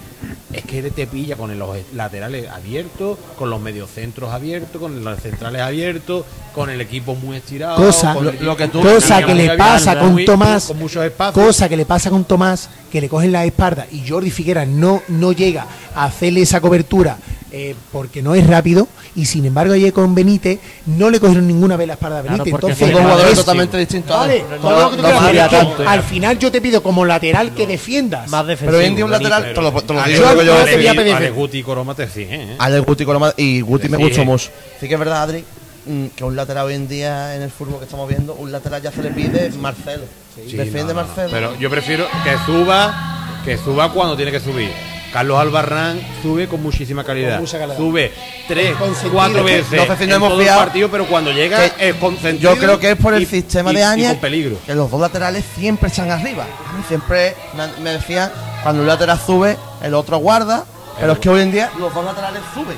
es que te pilla con los laterales abiertos, con los mediocentros abiertos, con los centrales abiertos, con el equipo muy estirado. Cosa, con lo- lo que tú- cosa que le pasa con muy- Tomás, con muchos espacios. cosa que le pasa con Tomás, que le cogen la espalda y Jordi Figuera no, no llega a hacerle esa cobertura eh, porque no es rápido y sin embargo ayer con Benítez no le cogieron ninguna vez la espalda a Claro, Benítez. porque Entonces, dos jugadores totalmente distintos. Vale, ¿eh? No- no que tanto. al final yo te pido como lateral que defiendas. Más defensivo. Pero hoy en día un lateral, Pero- te lo, te lo digo yo que yo. no te voy a Ale- pedir. Ale Guti y Coroma te exigen, ¿eh? Ale Guti más- y Guti me gustó eh. mucho. Sí que es verdad, Adri, mm, que un lateral hoy en día en el fútbol que estamos viendo, un lateral ya se le pide Marcelo. Sí, Defiende no, no, no. Marcelo. Pero yo prefiero que suba, que suba cuando tiene que subir. Carlos Albarrán sube con muchísima calidad. Con mucha calidad. Sube tres, cuatro veces No sé si en nos hemos todo el partido, pero cuando llega es consentido Yo creo que es por el y- sistema y- de Áñez peligro. que los dos laterales siempre están arriba. A mí siempre me, decían, cuando un lateral sube, el otro guarda, pero es que hoy en día los dos laterales suben.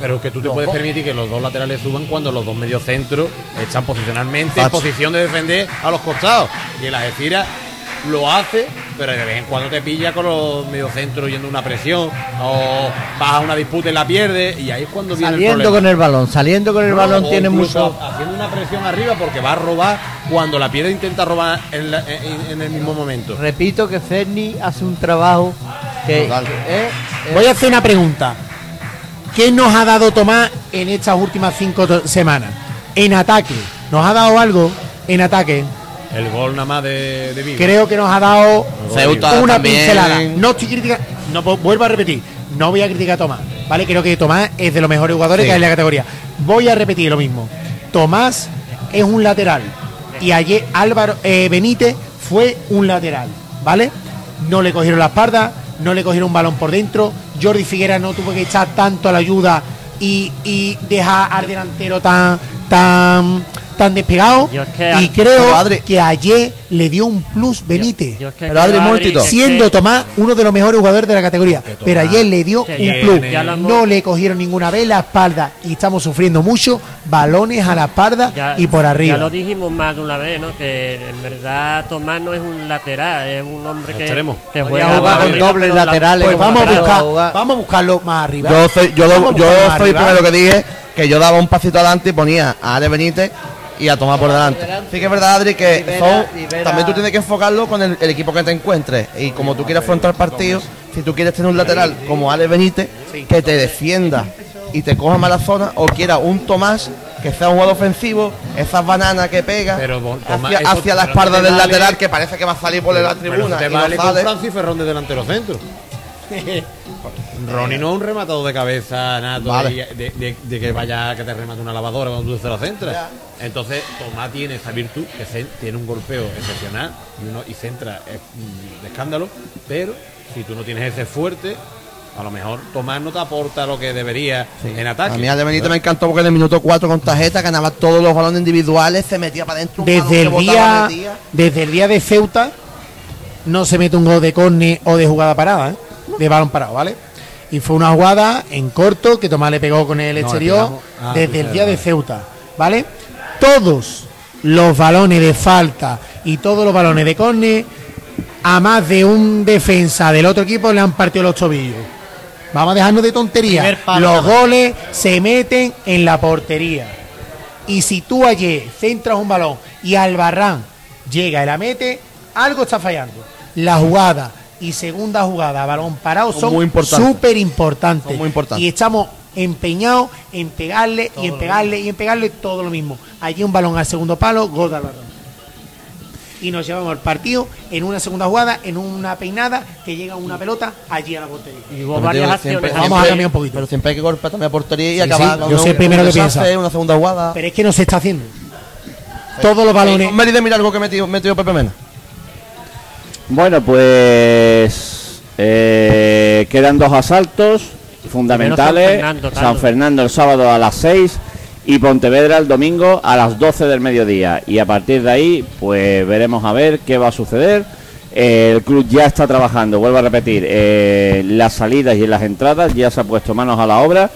Pero que tú te Los puedes dos. permitir que los dos laterales suban cuando los dos mediocentros están posicionalmente en posición de defender a los costados. Y el Algeciras lo hace, pero de vez en cuando te pilla con los mediocentros yendo una presión o vas a una disputa y la pierdes y ahí es cuando viene el Saliendo problema. con el balón, saliendo con el No, balón tiene mucho. haciendo una presión arriba porque va a robar cuando la pierde intenta robar en, la- en- en el mismo momento. Repito que Cerny hace un trabajo que eh, eh, Voy a hacer una pregunta. ¿Qué nos ha dado Tomás en estas últimas cinco semanas? En ataque. ¿Nos ha dado algo en ataque? El gol nada más de, de Vigo. Creo que nos ha dado Ceuta una también. pincelada. No estoy criticando. No, pu- vuelvo a repetir. No voy a criticar a Tomás. ¿Vale? Creo que Tomás es de los mejores jugadores Sí. que hay en la categoría. Voy a repetir lo mismo. Tomás es un lateral. Y ayer Álvaro eh, Benítez fue un lateral. ¿Vale? No le cogieron la espalda, no le cogieron un balón por dentro. Jordi Figuera no tuvo que echar tanto a la ayuda y, y dejar al delantero tan tan tan despegado. Yo es que- y creo Adri- que ayer le dio un plus Benítez. Yo es que Pero, Adri, que- siendo Tomás uno de los mejores jugadores de la categoría. Tomás Pero ayer le dio un plus. hemos- No le cogieron ninguna vez la espalda y estamos sufriendo mucho. Balones a la espalda Ya- y por arriba. Ya lo dijimos más de una vez, ¿no? Que en verdad Tomás no es un lateral, es un hombre que, que juega jugar por con arriba, dobles pero la- laterales. pues vamos a lateral, buscar, vamos a buscarlo más arriba. Yo soy, yo, yo soy el primero que dije que yo daba un pasito adelante y ponía a Ale Benítez y a Tomás por delante. Sí que es verdad, Adri, que son- también tú tienes que enfocarlo con el, el equipo que te encuentres. Y como tú quieres afrontar partidos, si tú quieres tener un lateral como Ale Benítez, que te defienda y te coja mala zona, o quiera un Tomás que sea un jugador ofensivo, esas bananas que pega Pero, hacia, eso- hacia la espalda del vale- lateral que parece que va a salir por la Pero tribuna. te y no vale con sale. Francis Ferrón de delantero centro. Ronnie no es un rematador de cabeza nato Vale. de, de- de- de que vaya que te remate una lavadora cuando tú se la centras. Entonces, Tomás tiene esa virtud que se- tiene un golpeo excepcional y, uno, y centra eh, mm, de escándalo, pero si tú no tienes ese fuerte, a lo mejor Tomás no te aporta lo que debería en ataque. A mí Ale Benítez me encantó porque en el minuto 4 con tarjeta ganaba todos los balones individuales, se metía para adentro. desde el día desde el día de Ceuta no se mete un gol de córner o de jugada parada, ¿eh? De balón parado, ¿vale? Y fue una jugada en corto que Tomás le pegó con el No, exterior ah, desde el sí, día de. Ceuta, ¿vale? Todos los balones de falta y todos los balones de córner a más de un defensa del otro equipo le han partido los tobillos. Vamos a dejarnos de tonterías. Los goles se meten en la portería. Y si tú ayer centras un balón y Albarrán llega y la mete, algo está fallando. La jugada y segunda jugada, balón parado, Son súper importantes. Son muy importantes. Y estamos empeñados en pegarle y en pegarle y en pegarle todo lo mismo. Allí un balón al segundo palo, gol de Albarrán. Y nos llevamos el partido en una segunda jugada, en una peinada, que llega una pelota allí a la portería. Y hubo varias acciones. siempre- Vamos a cambiar un poquito. Pero siempre hay que golpear también a portería y Sí, acabar sí, yo el primero que piensa. Una segunda jugada. Pero es que no se está haciendo. Todos los balones. Mérida, mira algo que metió, metió Pepe Mena. Bueno, pues eh, quedan dos asaltos fundamentales. San Fernando, San Carlos. Fernando el sábado a las 6 y Pontevedra el domingo a las 12 del mediodía. Y a partir de ahí, pues veremos a ver qué va a suceder. Eh, el club ya está trabajando, vuelvo a repetir, eh, las salidas y las entradas, ya se ha puesto manos a la obra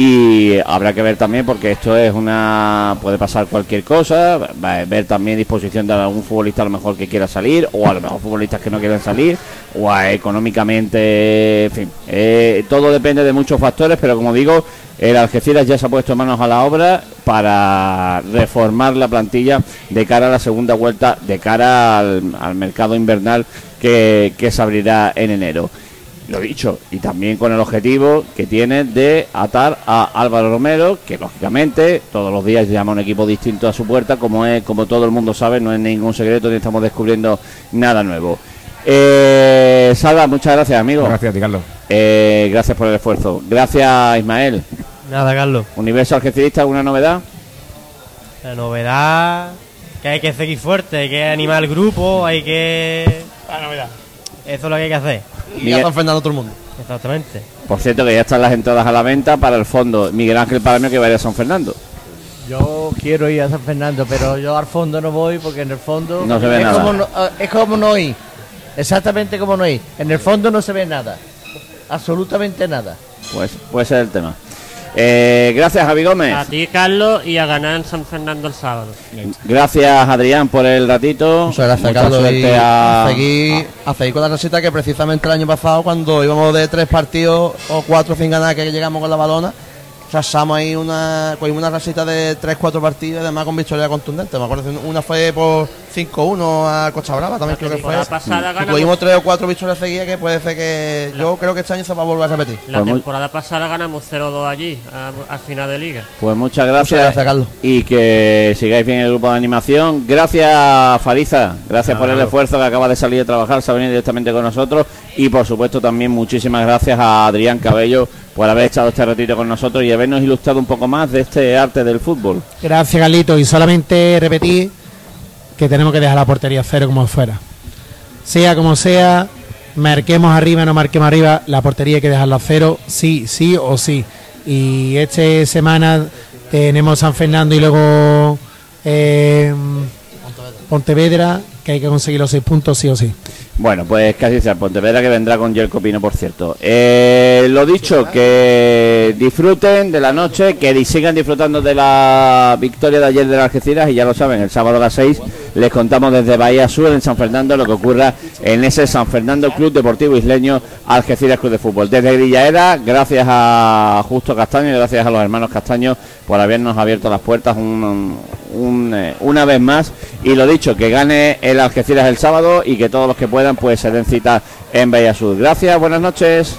y habrá que ver también porque esto es una puede pasar cualquier cosa ver también disposición de algún futbolista a lo mejor que quiera salir o a lo mejor futbolistas que no quieran salir o a económicamente en fin eh, todo depende de muchos factores pero como digo el Algeciras ya se ha puesto manos a la obra para reformar la plantilla de cara a la segunda vuelta de cara al, al mercado invernal que, que se abrirá en enero lo dicho, y también con el objetivo que tiene de atar a Álvaro Romero, que lógicamente todos los días llama un equipo distinto a su puerta, como es, como todo el mundo sabe, no es ningún secreto ni estamos descubriendo nada nuevo. Eh, Salva, muchas gracias, amigo. Gracias a ti, Carlos. Eh, gracias por el esfuerzo. Gracias, Ismael. Nada, Carlos. Universo Algecirista, ¿alguna novedad? La novedad que hay que seguir fuerte, hay que animar el grupo, hay que... La novedad. Eso es lo que hay que hacer. Y Miguel- a San Fernando todo el mundo. Exactamente. Por cierto, que ya están las entradas a la venta para el fondo. Miguel Ángel Palamio que va a ir a San Fernando. Yo quiero ir a San Fernando, pero yo al fondo no voy porque en el fondo No se ve es nada. Como no, eh, es como no ir. Exactamente como no ir. En el fondo no se ve nada. Absolutamente nada. Pues puede ser el tema. Eh, gracias, Javi Gómez. A ti, Carlos, y a ganar en San Fernando el sábado. Gracias, Adrián, por el ratito. Muchas gracias, Mucha Carlos. suerte y a- a, seguir, a seguir con la receta que precisamente el año pasado, cuando íbamos de tres partidos o cuatro sin ganar, que llegamos con la balona, trazamos ahí una, cogimos una receta de tres, cuatro partidos, además con victoria contundente. Me acuerdo que una fue por 5-1 a Costa Brava, también creo que fue. temporada pasada ganamos- cogimos tres o cuatro victorias seguidas que puede ser que yo creo que este año se va a volver a repetir. La Pues muy- temporada pasada ganamos 0-2 allí, al final de liga. Pues muchas gracias. Muchas gracias, Carlos. Y que sigáis bien el grupo de animación. Gracias, Fariza. Gracias por el esfuerzo que acaba de salir de trabajar, se ha venido directamente con nosotros. Y por supuesto también muchísimas gracias a Adrián Cabello por haber echado este ratito con nosotros y habernos ilustrado un poco más de este arte del fútbol. Gracias, Carlito. Y solamente repetir que tenemos que dejar la portería cero como fuera. Sea como sea, marquemos arriba, no marquemos arriba, la portería hay que dejarla cero, sí, sí o sí. Y esta semana tenemos San Fernando y luego eh, Pontevedra, que hay que conseguir los seis puntos sí o sí. Bueno, pues casi sea Pontevedra que vendrá con Jerko Pino, por cierto. Eh, lo dicho, que disfruten de la noche, que sigan disfrutando de la victoria de ayer de las Algeciras y ya lo saben, el sábado a las 6 les contamos desde Bahía Sur en San Fernando lo que ocurra en ese San Fernando Club Deportivo Isleño Algeciras Club de Fútbol. Desde Grillaera, gracias a Justo Castaño y gracias a los hermanos Castaño por habernos abierto las puertas eh, una vez más. Y lo dicho, que gane el Algeciras el sábado y que todos los que puedan pues se den cita en Bahía Sur. Gracias, buenas noches.